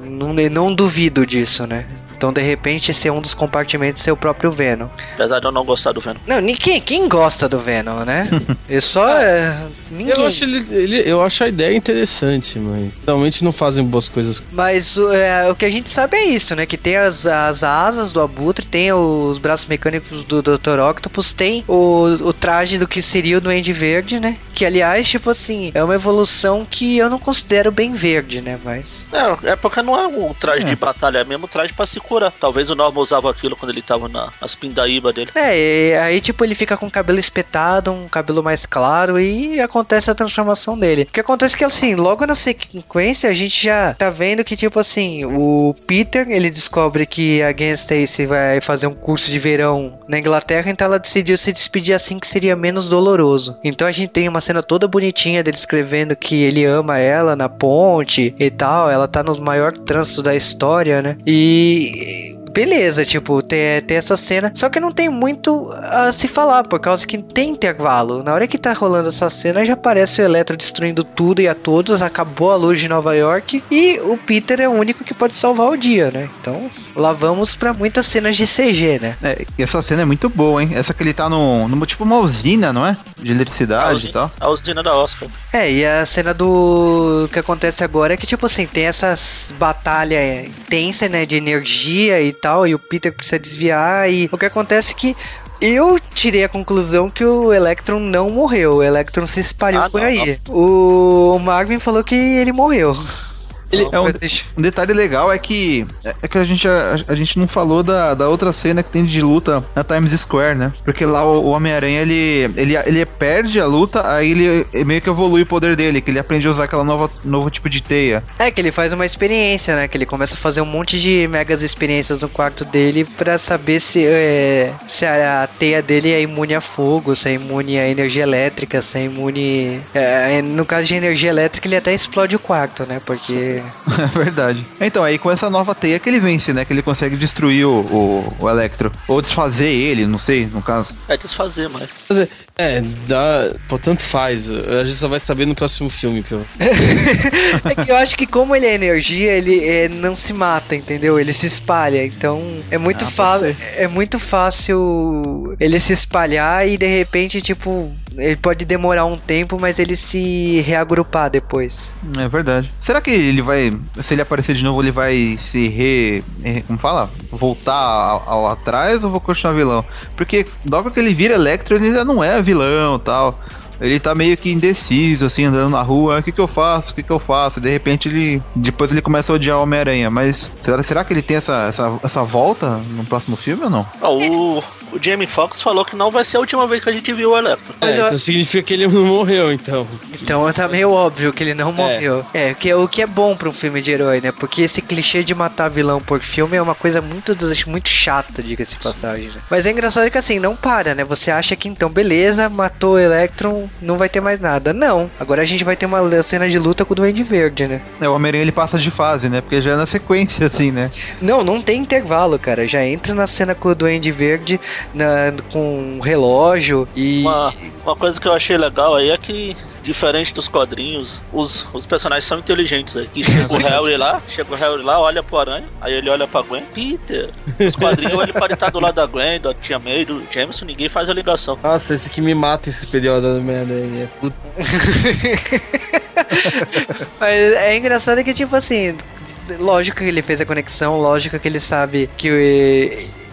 Não, não, não duvido disso, né? Então, de repente, ser um dos compartimentos ser o próprio Venom. Apesar de eu não gostar do Venom. Não, ninguém, quem gosta do Venom, né? *laughs* É só. é, ninguém. Eu acho, ele, ele- eu acho a ideia interessante, mas realmente não fazem boas coisas. Mas o- é, o que a gente sabe é isso, né? Que tem as, as asas do Abutre, tem os braços mecânicos do Dr. Octopus, tem o, o traje do que seria o Duende Verde, né? Que, aliás, tipo assim, é uma evolução que eu não considero bem verde, né? Mas. É, é porque não é um traje É. de batalha, é mesmo um traje pra se curar. Talvez o Norman usava aquilo quando ele tava na, nas pindaíba dele. É, e aí, tipo, ele fica com o cabelo espetado, um cabelo mais claro, e acontece a transformação dele. O que acontece é que, assim, logo na sequência, a gente já tá vendo que, tipo assim, o Peter, ele descobre que a Gwen Stacy vai fazer um curso de verão na Inglaterra, então ela decidiu se despedir assim que seria menos doloroso. Então a gente tem uma cena toda bonitinha dele escrevendo que ele ama ela na ponte e tal, ela tá no maior trânsito da história, né? E beleza, tipo, tem, tem essa cena. Só que não tem muito a se falar, por causa que tem intervalo. Na hora que tá rolando essa cena, já aparece o Eletro destruindo tudo e a todos, acabou a luz de Nova York. E o Peter é o único que pode salvar o dia, né? Então, lá vamos pra muitas cenas de CG, né? É, e essa cena é muito boa, hein? Essa que ele tá no, numa tipo uma usina, não é? De eletricidade e tal. A usina da Oscar. É, e a cena do o que acontece agora é que, tipo assim, tem essas batalha intensa, né, de energia e tal, e o Peter precisa desviar, e o que acontece é que eu tirei a conclusão que o Electron não morreu, o Electron se espalhou Ah, por não, aí. O Marvin falou que ele morreu. Ele é um, um detalhe legal é que é que a gente, a, a gente não falou da, da outra cena que tem de luta na Times Square, né? Porque lá o, o Homem-Aranha ele, ele, ele perde a luta, aí ele meio que evolui o poder dele, que ele aprende a usar aquela nova novo tipo de teia. É que ele faz uma experiência, né? Que ele começa a fazer um monte de megas experiências no quarto dele pra saber se, é, se a teia dele é imune a fogo, se é imune a energia elétrica, se é imune. é, no caso de energia elétrica, ele até explode o quarto, né? Porque. É verdade. Então, aí com essa nova teia que ele vence, né? Que ele consegue destruir o, o, o Electro. Ou desfazer ele, não sei, no caso. É desfazer, mas. É, dá. Pô, tanto faz. A gente só vai saber no próximo filme, pelo. *laughs* é que eu acho que como ele é energia, ele é, não se mata, entendeu? Ele se espalha. Então é muito Ah, fácil. É muito fácil ele se espalhar e de repente, tipo, ele pode demorar um tempo, mas ele se reagrupar depois. É verdade. Será que ele vai. Se ele aparecer de novo, ele vai se re. re- como fala? Voltar ao, ao atrás ou vou continuar vilão? Porque logo que ele vira Electro, ele já não é vilão tal. Ele tá meio que indeciso, assim, andando na rua. O que que eu faço? O que que eu faço? De repente ele. Depois ele começa a odiar o Homem-Aranha. Mas será, será que ele tem essa, essa, essa volta no próximo filme ou não? Ó, o, o Jamie Foxx falou que não vai ser a última vez que a gente viu o Electro. É, então significa que ele *laughs* não morreu, então. Então tá meio óbvio que ele não morreu. É, que, o que é bom pra um filme de herói, né? Porque esse clichê de matar vilão por filme é uma coisa muito, muito chata, diga-se de passagem. né? Mas é engraçado que assim, não para, né? Você acha que então, beleza, matou o Electron, não vai ter mais nada. Não. Agora a gente vai ter uma cena de luta com o Duende Verde, né? É, o Homem-Aranha ele passa de fase, né? Porque já é na sequência, assim, né? Não, não tem intervalo, cara. Já entra na cena com o Duende Verde, na, com um relógio e. Uma, uma coisa que eu achei legal aí é que, diferente dos quadrinhos, os, os personagens são inteligentes aí. Que *laughs* chega o Harry lá, chega o Harry lá, olha pro Aranha, aí ele olha pra Gwen, Peter. Os quadrinhos ele pode estar do lado da Gwen, da Tia May, do Jameson, ninguém faz a ligação. Nossa, esse que me mata esse período da Homem-Aranha. Puta. *laughs* Mas é engraçado que, tipo assim, lógico que ele fez a conexão, lógico que ele sabe que o-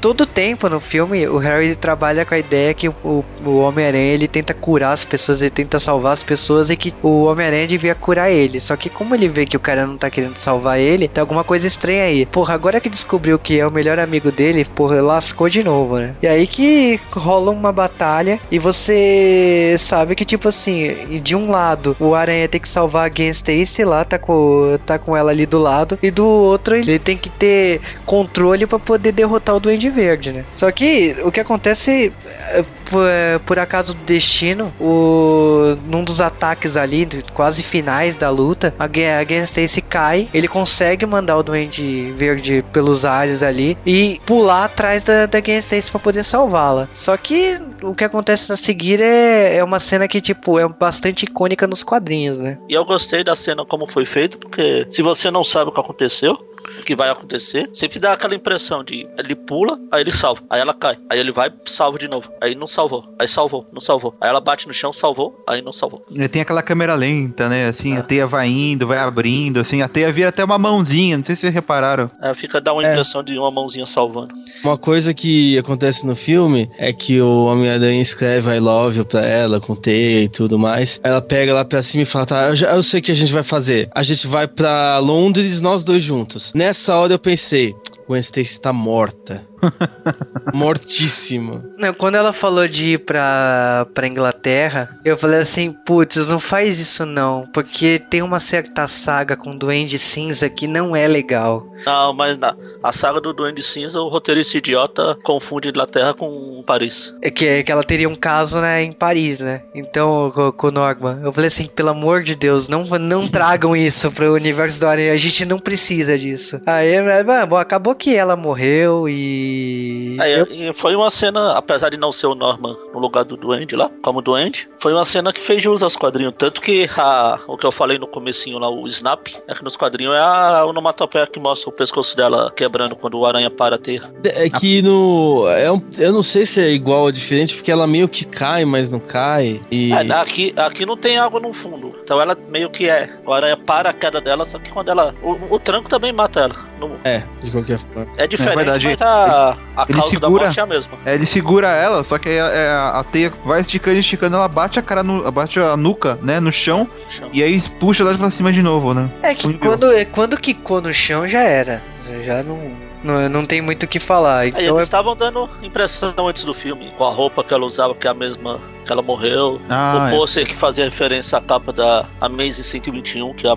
todo tempo no filme o Harry trabalha com a ideia que o, o Homem-Aranha ele tenta curar as pessoas, ele tenta salvar as pessoas e que o Homem-Aranha devia curar ele. Só que como ele vê que o cara não tá querendo salvar ele, tem alguma coisa estranha aí. Porra, agora que descobriu que é o melhor amigo dele, porra, lascou de novo, né? E aí que rola uma batalha e você sabe que, tipo assim, de um lado o Aranha tem que salvar a Gwen Stacy lá, tá com, tá com ela ali do lado, e do outro ele tem que ter controle pra poder derrotar o Duende Verde, né? Só que o que acontece é, por, por acaso do destino, o, num dos ataques ali, quase finais da luta, a Gwen, Stacy cai, ele consegue mandar o Duende Verde pelos ares ali e pular atrás da, da Gwen Stacy pra poder salvá-la. Só que o que acontece a seguir é, é uma cena que, tipo, é bastante icônica nos quadrinhos, né? E eu gostei da cena como foi feito, porque se você não sabe o que aconteceu, que vai acontecer. Sempre dá aquela impressão de ele pula, aí ele salva, aí ela cai, aí ele vai, salva de novo, aí não salvou, aí salvou, não salvou, aí ela bate no chão, salvou, aí não salvou. Ele tem aquela câmera lenta, né? Assim, Ah. a teia vai indo, vai abrindo, assim, a teia vira até uma mãozinha, não sei se vocês repararam. Aí fica dá uma É. impressão de uma mãozinha salvando. Uma coisa que acontece no filme é que o Homem-Aranha escreve I love you pra ela, com teia e tudo mais. Ela pega lá pra cima e fala: Tá, eu, já, eu sei o que a gente vai fazer. A gente vai pra Londres, nós dois juntos. Nessa hora eu pensei: Gwen Stacy tá morta. *laughs* Mortíssima. Não, quando ela falou de ir pra, pra Inglaterra, eu falei assim, putz, não faz isso não, porque tem uma certa saga com Duende Cinza que não é legal. Não, mas na a saga do Duende Cinza, o roteirista idiota confunde Inglaterra com Paris. É que, que ela teria um caso, né, em Paris, né? Então, com, com o Norman. Eu falei assim, pelo amor de Deus, não, não tragam isso pro universo do Aranha. A gente não precisa disso. Aí, mas, bom, que ela morreu e. Aí, eu- e foi uma cena, apesar de não ser o Norman no lugar do Duende lá, como Duende, foi uma cena que fez jus aos quadrinhos. Tanto que a, o que eu falei no comecinho lá, o Snap, é que nos quadrinhos é a onomatopeia que mostra o pescoço dela quebrando quando o aranha para a teia. É que no. É um- eu não sei se é igual ou diferente, porque ela meio que cai, mas não cai. E. É, aqui, aqui não tem água no fundo. Então ela meio que é. O aranha para a queda dela, só que quando ela. O, o tranco também mata ela. Não- É, de qualquer forma. é diferente, verdade, mas a, a ele causa da segura- morte é a mesma. É, ele segura ela, só que aí a, a- a teia vai esticando, esticando, ela bate a cara no. bate a nuca, né, no chão, e aí puxa ela pra cima de novo, né? É que quando, é, quando quicou no chão já era. Já não, não, não tem muito o que falar. Aí Então eles é estavam dando impressão antes do filme, com a roupa que ela usava, que é a mesma que ela morreu. Ah, o é. pôster que fazia referência à capa da Amazing 121, que é a,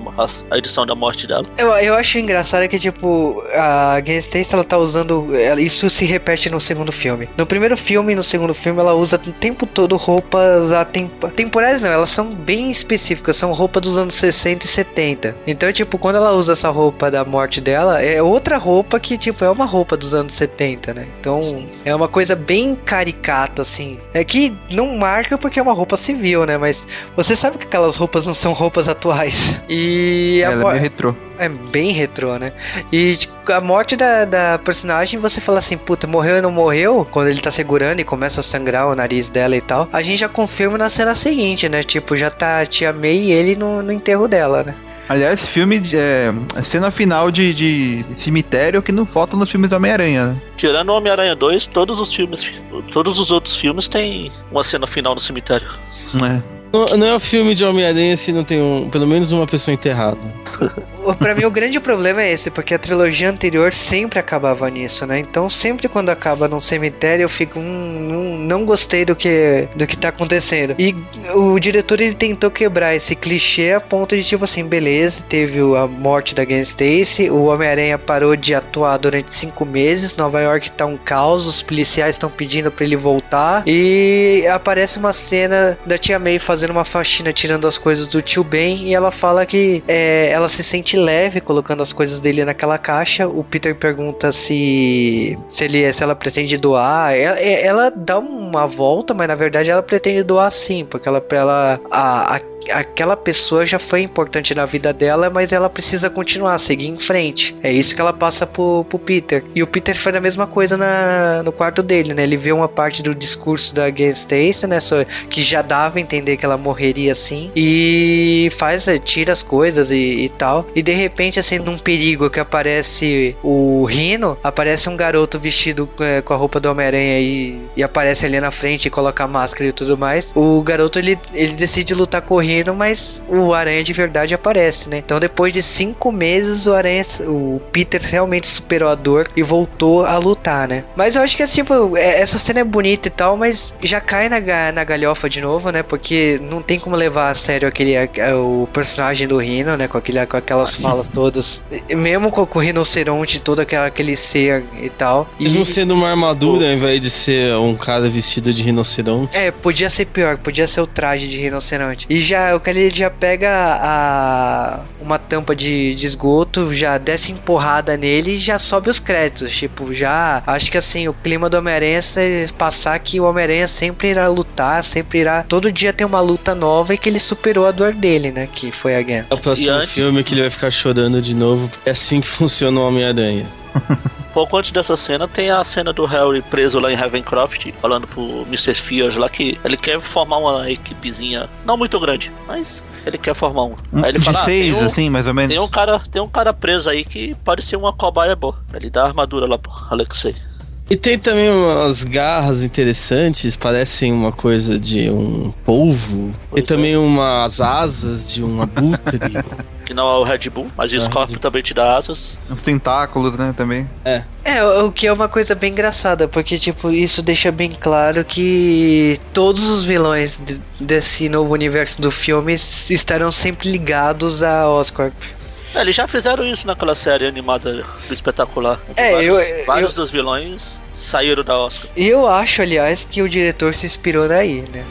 a- edição da morte dela. Eu, eu acho engraçado que, tipo, a Gwen Stacy, ela tá usando... ela- Isso se repete no segundo filme. No primeiro filme e no segundo filme, ela usa o tempo todo roupas atemp- temporais, não. Elas são bem específicas. São roupas dos anos 60 e 70. Então, tipo, quando ela usa essa roupa da morte dela, é outra roupa que, tipo, é uma roupa dos anos 70, né? Então, é uma coisa bem caricata, assim. É que não marca porque é uma roupa civil, né? Mas você sabe que aquelas roupas não são roupas atuais. *laughs* E... a Ela é meio retrô. é bem retrô, né? E tipo, a morte da, da personagem, você fala assim, puta, morreu e não morreu? Quando ele tá segurando e começa a sangrar o nariz dela e tal. A gente já confirma na cena seguinte, né? Tipo, já tá a tia May e ele no, no enterro dela, né? Aliás, filme. É, cena final de, de cemitério que não falta nos filmes do Homem-Aranha, né? Tirando o Homem-Aranha 2, todos os filmes, todos os outros filmes têm uma cena final no cemitério. É. Não, não é um filme de Homem-Aranha se não tem um, pelo menos uma pessoa enterrada. O- Pra mim, o grande problema é esse, porque a trilogia anterior sempre acabava nisso, né? Então, sempre quando acaba num cemitério, eu fico, hum, não gostei do que, do que tá acontecendo. E o diretor, ele tentou quebrar esse clichê a ponto de, tipo assim, beleza, teve o- a morte da Gwen Stacy, o Homem-Aranha parou de atuar durante cinco meses, Nova York tá um caos, os policiais estão pedindo pra ele voltar, e aparece uma cena da tia May fazendo uma faxina, tirando as coisas do tio Ben, e ela fala que é, ela se sente leve colocando as coisas dele naquela caixa. O Peter pergunta se se ele se ela pretende doar. Ela, ela dá uma volta, mas na verdade ela pretende doar sim, porque ela ela a, a aquela pessoa já foi importante na vida dela, mas ela precisa continuar, seguir em frente. É isso que ela passa pro, pro Peter. E o Peter faz a mesma coisa na, no quarto dele, né? Ele vê uma parte do discurso da Gwen Stacy, né? Só, que já dava a entender que ela morreria assim. E faz, é, tira as coisas e, e tal. E de repente, assim, num perigo que aparece o Rino, aparece um garoto vestido é, com a roupa do Homem-Aranha e, e aparece ali na frente e coloca a máscara e tudo mais. O garoto, ele, ele decide lutar com mas o Aranha de verdade aparece, né? Então, depois de cinco meses, o Aranha, o Peter realmente superou a dor e voltou a lutar, né? Mas eu acho que, assim, tipo, é- essa cena é bonita e tal, mas já cai na, na galhofa de novo, né? Porque não tem como levar a sério aquele, o personagem do Rino, né? Com, aquele, com aquelas falas todas. E- Mesmo com, com o rinoceronte, todo aquela, aquele ser e tal. E, Mesmo sendo uma armadura, ao invés de ser um cara vestido de rinoceronte. É, podia ser pior, podia ser o traje de rinoceronte. E já já, o cara ele já pega a, uma tampa de, de esgoto, já desce empurrada nele e já sobe os créditos. Tipo, já acho que assim, o clima do Homem-Aranha é passar que o Homem-Aranha sempre irá lutar, sempre irá. Todo dia tem uma luta nova e que ele superou a dor dele, né? Que foi a guerra. É o próximo antes- filme que ele vai ficar chorando de novo. É assim que *laughs* funciona o Homem-Aranha. Pouco antes dessa cena tem a cena do Harry preso lá em Ravencroft, falando pro Mr. Fears lá que ele quer formar uma equipezinha, não muito grande, mas ele quer formar um. Um- Aí ele de fala, ah, seis, tem um, assim, mais ou menos. tem um cara, tem um cara preso aí que pode ser uma cobaia boa. Ele dá a armadura lá pro Alexei. E tem também umas garras interessantes, parecem uma coisa de um polvo. Pois e também umas asas de um abutre. *laughs* Que não é o Red Bull, mas o É, Scorpio Red- também te dá asas. Os tentáculos, né, também. É, o que é uma coisa bem engraçada, porque, tipo, isso deixa bem claro que todos os vilões de- desse novo universo do filme estarão sempre ligados a Oscorp. É, eles já fizeram isso naquela série animada do espetacular. É, vários, eu- vários eu- dos vilões saíram da Oscar. E eu acho, aliás, que o diretor se inspirou daí, né?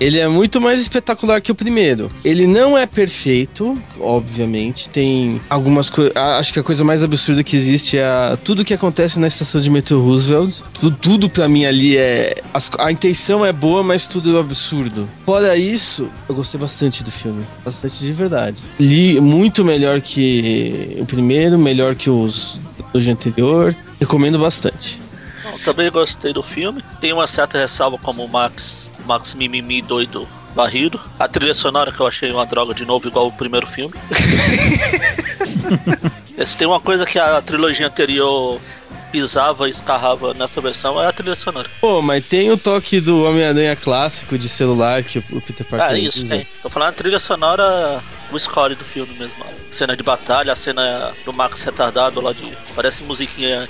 Ele é muito mais espetacular que o primeiro. Ele não é perfeito, obviamente. Tem algumas coisas. Acho que a coisa mais absurda que existe é a- tudo que acontece na estação de metrô Roosevelt. Tudo, tudo para mim ali é. as- a intenção é boa, mas tudo é absurdo. Fora isso, eu gostei bastante do filme. Bastante de verdade. Li muito melhor que o primeiro, melhor que os do anterior. Recomendo bastante. Também gostei do filme. Tem uma certa ressalva como o Max, Max Mimimi doido varrido. A trilha sonora que eu achei uma droga de novo, igual o primeiro filme. *laughs* Esse tem uma coisa que a trilogia anterior pisava e escarrava nessa versão, é a trilha sonora. Pô, mas tem o toque do Homem-Aranha clássico de celular que o Peter Parker Ah, isso, usa. tem. Tô falando a trilha sonora, o score do filme mesmo. Cena de batalha, a cena do Max retardado lá de. Parece musiquinha.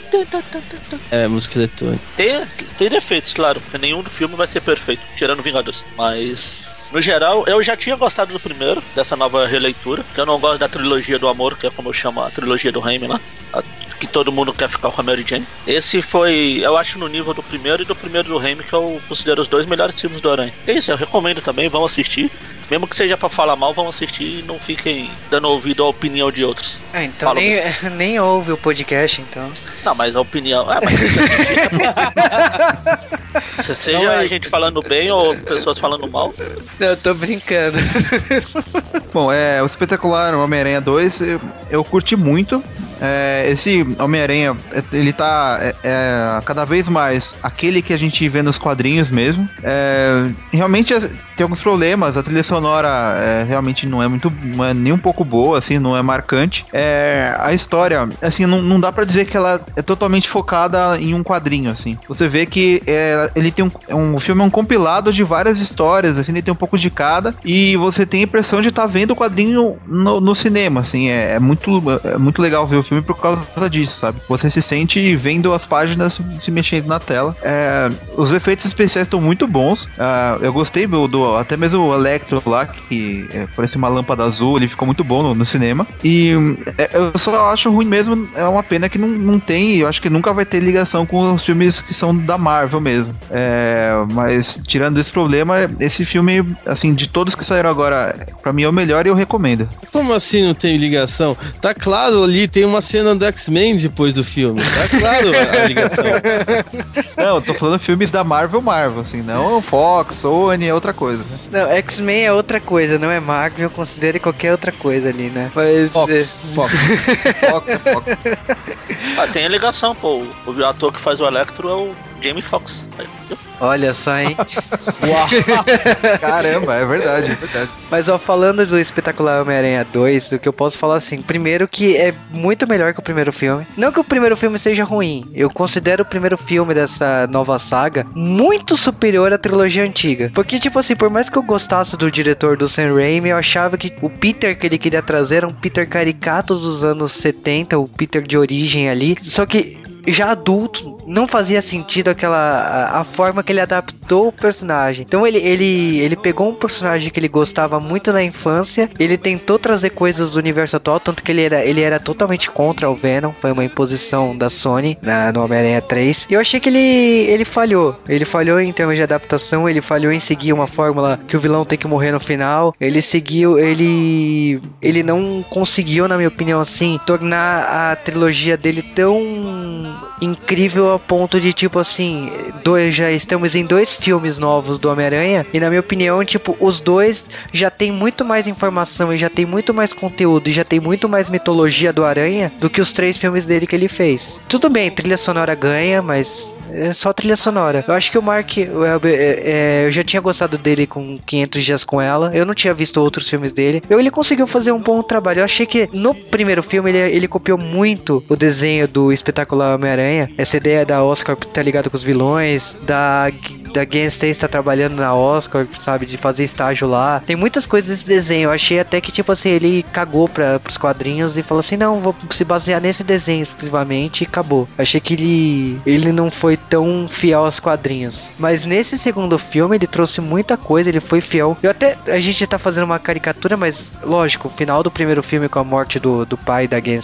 É, música eletrônica. Tem, tem defeitos, claro, porque nenhum do filme vai ser perfeito, tirando Vingadores. Mas, no geral, eu já tinha gostado do primeiro, dessa nova releitura. Que eu não gosto da trilogia do amor, que é como eu chamo a trilogia do Raimi lá. a- que todo mundo quer ficar com a Mary Jane. Esse foi, eu acho, no nível do primeiro e do primeiro do Raimi, que eu considero os dois melhores filmes do Aranha. É isso, eu recomendo também, vão assistir. Mesmo que seja pra falar mal, vão assistir e não fiquem dando ouvido à opinião de outros. É, então Fala, nem, *laughs* nem ouve o podcast, então. Não, mas a opinião. Ah, mas *laughs* Seja Não, é- a gente falando bem ou pessoas falando mal. Não, eu tô brincando. Bom, é, o espetacular Homem-Aranha 2 eu, eu curti muito. É, esse Homem-Aranha, ele tá é, é, cada vez mais aquele que a gente vê nos quadrinhos mesmo. É, realmente tem alguns problemas, a trilha sonora é, realmente não é muito, não é nem um pouco boa, assim, não é marcante. É, a história, assim, não, não dá pra dizer que ela é totalmente focada em um quadrinho, assim. Você vê que ele tem um, um o filme é um compilado de várias histórias, assim, ele tem um pouco de cada, e você tem a impressão de estar vendo o quadrinho no, no cinema, assim, é, é muito, é muito legal ver o filme por causa disso, sabe? Você se sente vendo as páginas se mexendo na tela. É, os efeitos especiais estão muito bons. Ah, eu gostei do, do- até mesmo o Electro lá, que é, parece uma lâmpada azul, ele ficou muito bom no, no cinema. E é, eu só acho ruim mesmo, é uma pena que não, não tem, eu acho que nunca vai ter ligação com os filmes que são da Marvel mesmo. É, mas tirando esse problema, esse filme, assim, de todos que saíram agora, pra mim é o melhor e eu recomendo. Como assim não tem ligação? Tá claro ali, tem uma cena do X-Men depois do filme. Tá claro a, *laughs* ligação. Não, eu tô falando filmes da Marvel, Marvel, assim, não Fox, Sony, é outra coisa. né? Não, X-Men é outra coisa, não é Marvel, considere qualquer outra coisa ali, né? Mas, Fox, Fox. Fox, Fox. *laughs* Ah, tem a ligação, pô. O, o ator que faz o Electro é o Jamie Foxx. Olha só, hein? *laughs* Caramba, é verdade, é verdade. Mas ó, falando do espetacular Homem-Aranha 2, o que eu posso falar assim, primeiro que é muito melhor que o primeiro filme. Não que o primeiro filme seja ruim, eu considero o primeiro filme dessa nova saga muito superior à trilogia antiga. Porque, tipo assim, por mais que eu gostasse do diretor do Sam Raimi, eu achava que o Peter que ele queria trazer era um Peter caricato dos anos 70, o Peter de origem ali. Só que já adulto, não fazia sentido aquela a, a, forma que ele adaptou o personagem. Então ele, ele, ele pegou um personagem que ele gostava muito na infância, ele tentou trazer coisas do universo atual, tanto que ele era, ele era totalmente contra o Venom, foi uma imposição da Sony na, no Homem-Aranha 3. E eu achei que ele, ele falhou. Ele falhou em termos de adaptação, ele falhou em seguir uma fórmula que o vilão tem que morrer no final. Ele seguiu, ele ele não conseguiu, na minha opinião assim, tornar a trilogia dele tão incrível a ponto de tipo assim, dois já estamos em dois filmes novos do Homem-Aranha e na minha opinião, tipo, os dois já tem muito mais informação e já tem muito mais conteúdo e já tem muito mais mitologia do Aranha do que os três filmes dele que ele fez. Tudo bem, trilha sonora ganha, mas é só trilha sonora. Eu acho que o Mark Welber, é, é, eu já tinha gostado dele com 500 dias com ela. Eu não tinha visto outros filmes dele. Eu, ele conseguiu fazer um bom trabalho. Eu achei que no primeiro filme ele, ele copiou muito o desenho do espetacular Homem-Aranha. Essa ideia da Oscar tá ligado com os vilões, da da Gwen Stacy tá trabalhando na Oscar, sabe, de fazer estágio lá. Tem muitas coisas desse desenho. Eu achei até que, tipo assim, ele cagou pra, pros quadrinhos e falou assim: não, vou se basear nesse desenho exclusivamente e acabou. Achei que ele, ele não foi tão fiel aos quadrinhos. Mas nesse segundo filme, ele trouxe muita coisa, ele foi fiel. Eu até, a gente tá fazendo uma caricatura, mas lógico, o final do primeiro filme com a morte do, do pai da Gwen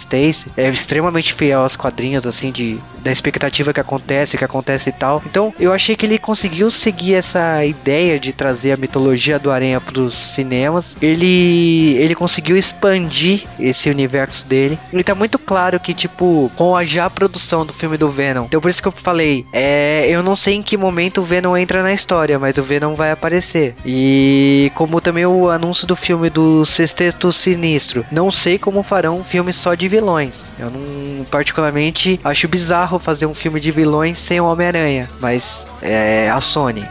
é extremamente fiel aos quadrinhos, assim, de da expectativa que acontece, que acontece e tal. Então, eu achei que ele conseguiu seguir essa ideia de trazer a mitologia do Aranha para os cinemas. Ele ele conseguiu expandir esse universo dele. E tá muito claro que tipo, com a já produção do filme do Venom. Então, por isso que eu falei, é, eu não sei em que momento o Venom entra na história, mas o Venom vai aparecer. E como também o anúncio do filme do Sexteto Sinistro, não sei como farão um filme só de vilões. Eu não particularmente acho bizarro fazer um filme de vilões sem o Homem-Aranha, mas é a Sony.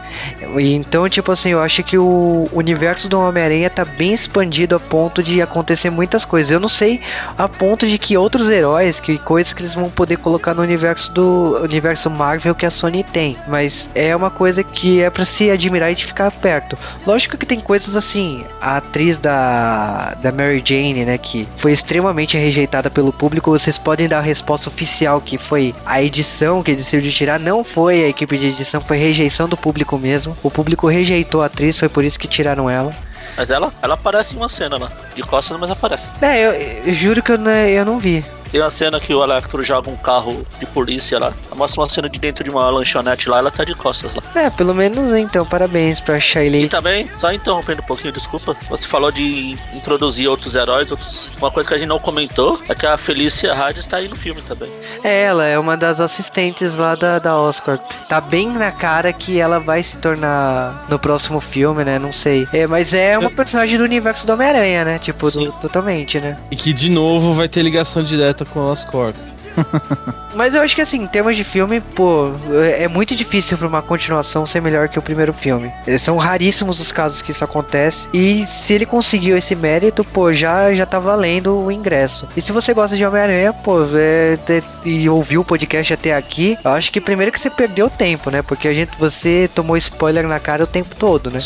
Então, tipo assim, eu acho que o universo do Homem-Aranha tá bem expandido a ponto de acontecer muitas coisas. Eu não sei a ponto de que outros heróis, que coisas que eles vão poder colocar no universo do universo Marvel que a Sony tem, mas é uma coisa que é para se admirar e de ficar perto. Lógico que tem coisas assim, a atriz da da Mary Jane, né, que foi extremamente rejeitada pelo público, vocês podem dar a resposta oficial que foi a edição que decidiu tirar, não foi a equipe de edição foi rejeição do público mesmo. O público rejeitou a atriz, foi por isso que tiraram ela. Mas ela, ela aparece em uma cena lá. De costas, mas aparece. É, eu, eu juro que eu, eu não vi. Tem uma cena que o Electro joga um carro de polícia lá. Mostra uma cena de dentro de uma lanchonete lá, ela tá de costas lá. É, pelo menos então, parabéns pra Shailene. E também, só interrompendo um pouquinho, desculpa. Você falou de introduzir outros heróis, outros... uma coisa que a gente não comentou é que a Felícia Hades tá aí no filme também. É, ela é uma das assistentes lá da, da Oscar. Tá bem na cara que ela vai se tornar no próximo filme, né? Não sei. É, mas é uma personagem do universo do Homem-Aranha, né? Tipo, do, totalmente, né? E que de novo vai ter ligação direta com o Oscorp. *laughs* Mas eu acho que assim, em termos de filme, pô, é muito difícil pra uma continuação ser melhor que o primeiro filme. São raríssimos os casos que isso acontece. E se ele conseguiu esse mérito, pô, já, já tá valendo o ingresso. E se você gosta de Homem-Aranha, pô, é, é, e ouviu o podcast até aqui, eu acho que primeiro que você perdeu tempo, né? Porque a gente, você tomou spoiler na cara o tempo todo, né?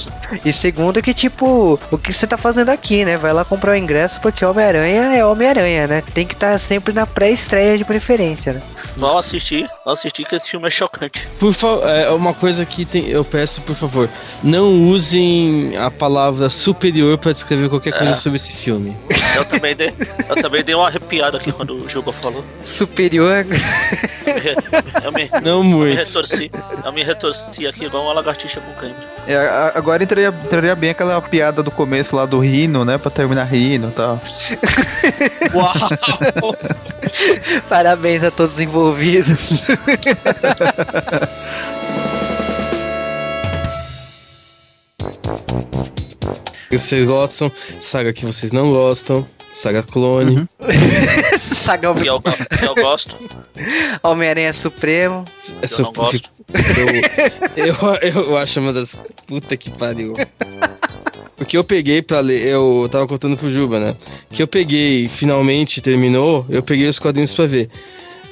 E segundo que, tipo, o que você tá fazendo aqui, né? Vai lá comprar o ingresso porque Homem-Aranha é Homem-Aranha, né? Tem que estar tá sempre na pré-estreia de preferência, né? Vão assistir, vão assistir que esse filme é chocante. Por favor, é uma coisa que tem, eu peço, por favor, não usem a palavra superior para descrever qualquer coisa é. sobre esse filme. Eu também dei, eu também dei uma arrepiada aqui quando o Juba falou. Superior? Eu me, não muito. Eu me *laughs* retorci, eu me retorci aqui igual uma lagartixa com câimbra. É, agora entraria, entraria bem aquela piada do começo lá do rino, né? Pra terminar rindo e tal. *laughs* Uau! *laughs* Parabéns a todos os envolvidos. *laughs* Vocês gostam, saga que vocês não gostam, saga clone. Uhum. *laughs* saga que eu, que eu gosto. Homem-Aranha Supremo. É eu não gosto. Eu, eu, eu acho uma das. Puta que pariu. O que eu peguei pra ler, eu tava contando pro Juba, né? Que eu peguei, finalmente terminou, eu peguei os quadrinhos pra ver.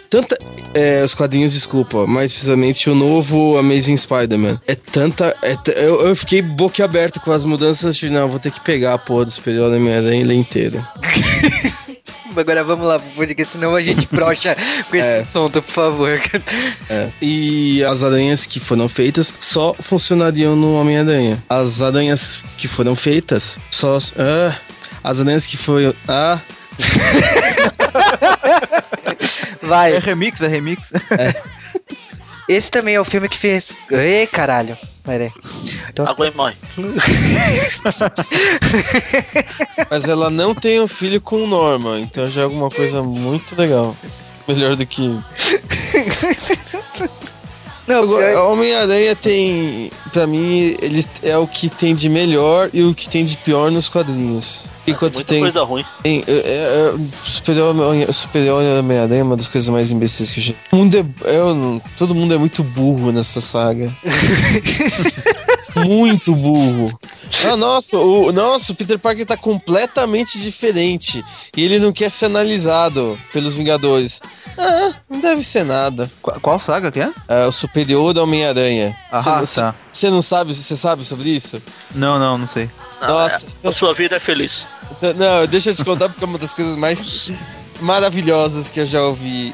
Tanta. É, os quadrinhos, desculpa, mais precisamente o novo Amazing Spider-Man. É tanta. É eu, eu fiquei boquiaberto com as mudanças de não, vou ter que pegar a porra do Superior Homem-Aranha inteiro. *laughs* Agora vamos lá, porque senão a gente brocha com esse É. assunto, por favor. É. E as aranhas que foram feitas só funcionariam no Homem-Aranha. As aranhas que foram feitas só. Ah, as aranhas que foram. Ah, *laughs* Vai. É remix, é remix. *laughs* Esse também é o filme que fez. Ei, caralho. Pera aí. Então- Água e morre. *laughs* mas ela não tem um filho com o Norman, então já é alguma coisa muito legal. Melhor do que. Não, eu- Homem-Aranha tem. Pra mim, ele é o que tem de melhor e o que tem de pior nos quadrinhos. Enquanto Muita tem. coisa ruim. tem é, é, é, Superior Homem- Superior Homem-Aranha é uma das coisas mais imbecis que eu já. O mundo é, eu todo mundo é muito burro nessa saga. *laughs* muito burro. Ah, nossa, o, nossa, o Peter Parker tá completamente diferente. E ele não quer ser analisado pelos Vingadores. Ah, não deve ser nada. Qual, qual saga que é? É, o Superior Homem-Aranha. Ah, Você tá. você não sabe, você sabe sobre isso? Não, não, não sei. Não, Nossa, é, então- a sua vida é feliz. Então, Não, deixa eu te contar porque é uma das coisas mais *laughs* maravilhosas que eu já ouvi.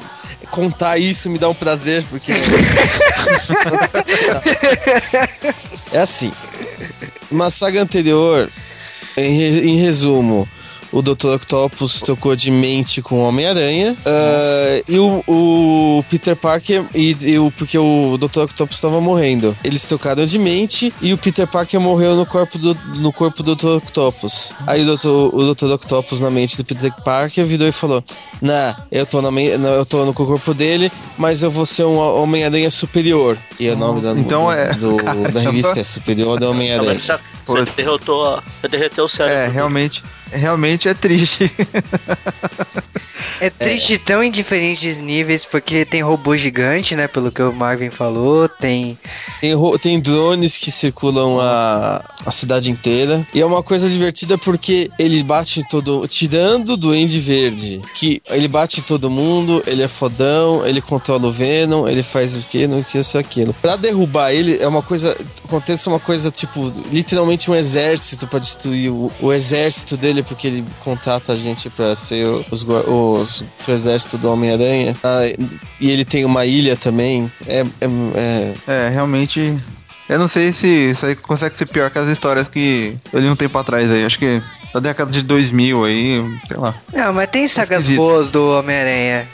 Contar isso me dá um prazer, porque. *laughs* é assim. Uma saga anterior, em, em resumo, o Dr. Octopus trocou de mente com o Homem-Aranha. ah, e o, o Peter Parker. E, e o, porque o Dr. Octopus estava morrendo. Eles trocaram de mente e o Peter Parker morreu no corpo do, no corpo do Dr. Octopus. Aí o Dr. o Dr. Octopus, na mente do Peter Parker, virou e falou: Nah, eu tô, na, eu tô no corpo dele, mas eu vou ser um Homem-Aranha superior. E o nome da, Então do- é- do- *laughs* da revista é Superior do Homem-Aranha. você derrotou a. Você derreteu o cérebro. É, dele. realmente, realmente é triste. *laughs* É triste tão em diferentes níveis, porque tem robô gigante, né? Pelo que o Marvin falou, tem. Tem, tem drones que circulam a, a cidade inteira. E é uma coisa divertida porque ele bate em todo. Tirando o Duende Verde, que ele bate em todo mundo, ele é fodão, ele controla o Venom, ele faz o que, não que isso aquilo. Pra derrubar ele, é uma coisa. Acontece uma coisa tipo, literalmente um exército pra destruir o, o exército dele, porque ele contrata a gente pra ser o- os, gua- os, o exército do Homem-Aranha. Ah, e ele tem uma ilha também. É- é- é É, realmente. Eu não sei se isso aí consegue ser pior que as histórias que eu li um tempo atrás aí. Acho que da década de 2000 aí, sei lá. Não, mas tem sagas Esquisito. boas do Homem-Aranha.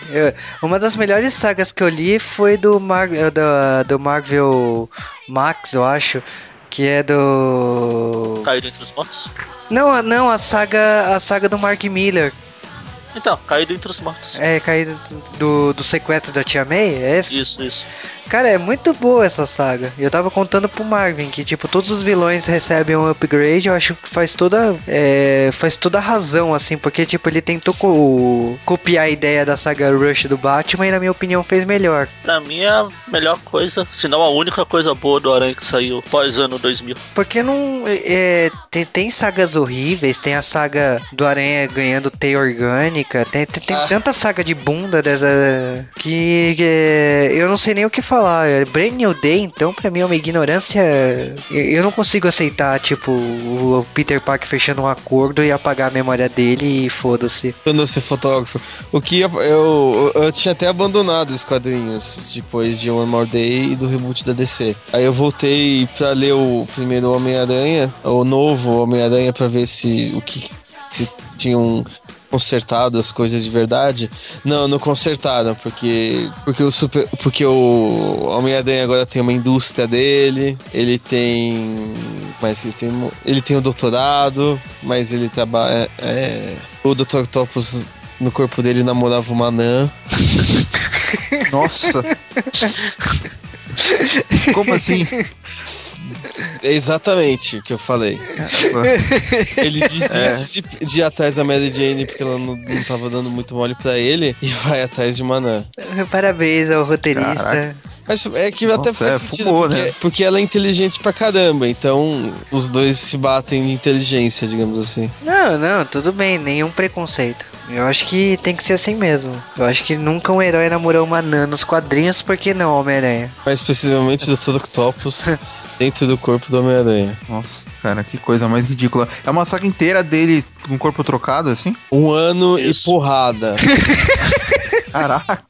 Uma das melhores sagas que eu li foi do, Mar do, do Marvel Max, eu acho. Que é do. Caído entre os mortos. Não, a- não, a saga. A saga do Mark Miller. Então, caído entre os mortos. É, caído do, do sequestro da Tia May? É? Isso, isso. Cara, é muito boa essa saga. Eu tava contando pro Marvin que, tipo, todos os vilões recebem um upgrade. Eu acho que faz toda. é, faz toda a razão, assim, porque, tipo, ele tentou co- copiar a ideia da saga Rush do Batman e, na minha opinião, fez melhor. Pra mim é a melhor coisa, se não a única coisa boa do Aranha que saiu pós ano 2000. Porque não. É, tem, tem sagas horríveis, tem a saga do Aranha ganhando teia orgânica, tem, tem, tem Ah. tanta saga de bunda dessa. Que, que, é, eu não sei nem o que falar. É, Brand New Day, então, pra mim é uma ignorância. Eu, não consigo aceitar, tipo, o Peter Parker fechando um acordo e apagar a memória dele e foda-se. ser fotógrafo. O que eu, eu, eu tinha até abandonado os quadrinhos depois de One More Day e do reboot da DC. Aí eu voltei pra ler o primeiro Homem-Aranha, o novo Homem-Aranha, pra ver se o que se tinham consertado as coisas de verdade. Não, não consertaram, porque porque o super, porque o Homem-Aranha agora tem uma indústria dele, ele tem mas ele tem ele tem o doutorado, mas ele trabalha é, o Dr. Octopus no corpo dele namorava uma anã. *laughs* Nossa! Como assim? *laughs* É exatamente o que eu falei. *laughs* Ele desiste de, de ir atrás da Mary Jane porque ela não, não tava dando muito mole pra ele e vai atrás de uma anã. Parabéns ao roteirista. Caraca. Mas é que até Nossa, faz é, sentido, fumou, porque, né? porque ela é inteligente pra caramba, então os dois se batem de inteligência, digamos assim. Não, não, tudo bem, nenhum preconceito. Eu acho que tem que ser assim mesmo. Eu acho que nunca um herói namorou uma Nana nos quadrinhos, por que não, Homem-Aranha? Mais precisamente do. Octopus *laughs* dentro do corpo do Homem-Aranha. Nossa, cara, que coisa mais ridícula. É uma saga inteira dele com o corpo trocado, assim? Um ano Isso. e porrada. *laughs* Caraca.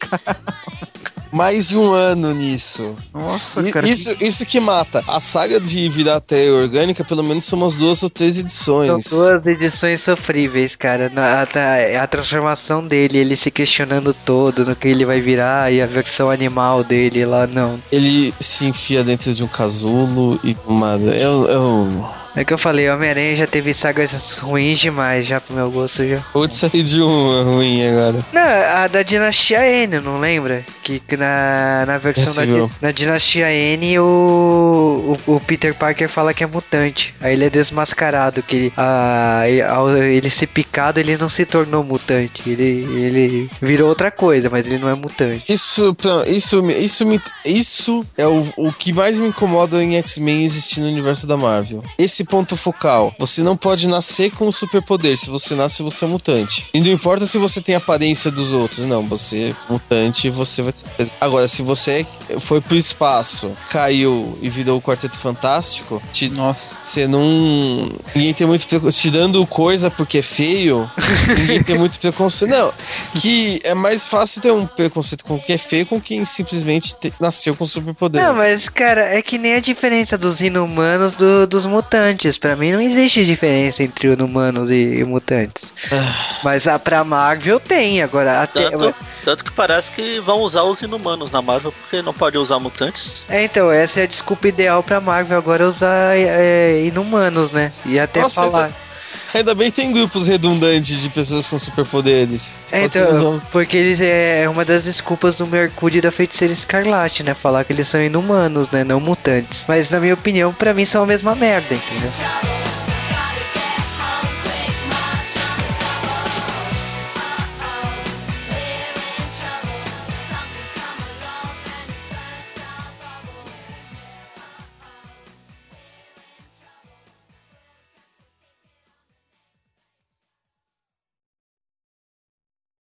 Mais de um ano nisso. Nossa, I- cara. isso, isso que mata. A saga de virar teia orgânica, pelo menos são umas duas ou três São edições. duas edições sofríveis, cara. Na- a, a transformação dele, ele se questionando todo no que ele vai virar e a versão animal dele lá, não. Ele se enfia dentro de um casulo e uma. Eu, eu... É que eu falei, Homem-Aranha já teve sagas ruins demais, já pro meu gosto já. Vou te sair de uma ruim agora. Não, a da Dinastia N, não lembra? Que que na, na versão da. Di- na Dinastia N o, o, o Peter Parker fala que é mutante. Aí ele é desmascarado, que ele, e- ao ele ser picado, ele não se tornou mutante. Ele, ele virou outra coisa, mas ele não é mutante. Isso, isso, isso, me, isso é o, o que mais me incomoda em X-Men existir no universo da Marvel. Esse ponto focal. Você não pode nascer com o superpoder. Se você nasce, você é mutante. E não importa se você tem a aparência dos outros. Não, você é mutante você vai ser. Agora, se você foi pro espaço, caiu e virou o Quarteto Fantástico, te, Nossa. você não. Ninguém tem muito preconceito. Te dando coisa porque é feio, *laughs* ninguém tem muito preconceito. Não, que é mais fácil ter um preconceito com o que é feio com quem simplesmente te- nasceu com superpoder. Não, mas cara, é que nem a diferença dos inumanos do- dos mutantes. Pra mim não existe diferença entre inumanos e, e mutantes. mas a pra Marvel tem, agora até. Tanto, tanto que parece que vão usar os inumanos na Marvel, porque não pode usar mutantes. É, então, essa é a desculpa ideal pra Marvel agora usar é, inumanos, né? E até Nossa, falar. Ainda bem que tem grupos redundantes de pessoas com superpoderes. É, então, porque eles é uma das desculpas do Mercúrio e da Feiticeira Escarlate, né? Falar que eles são inumanos, né? Não mutantes. Mas na minha opinião, pra mim são a mesma merda, entendeu?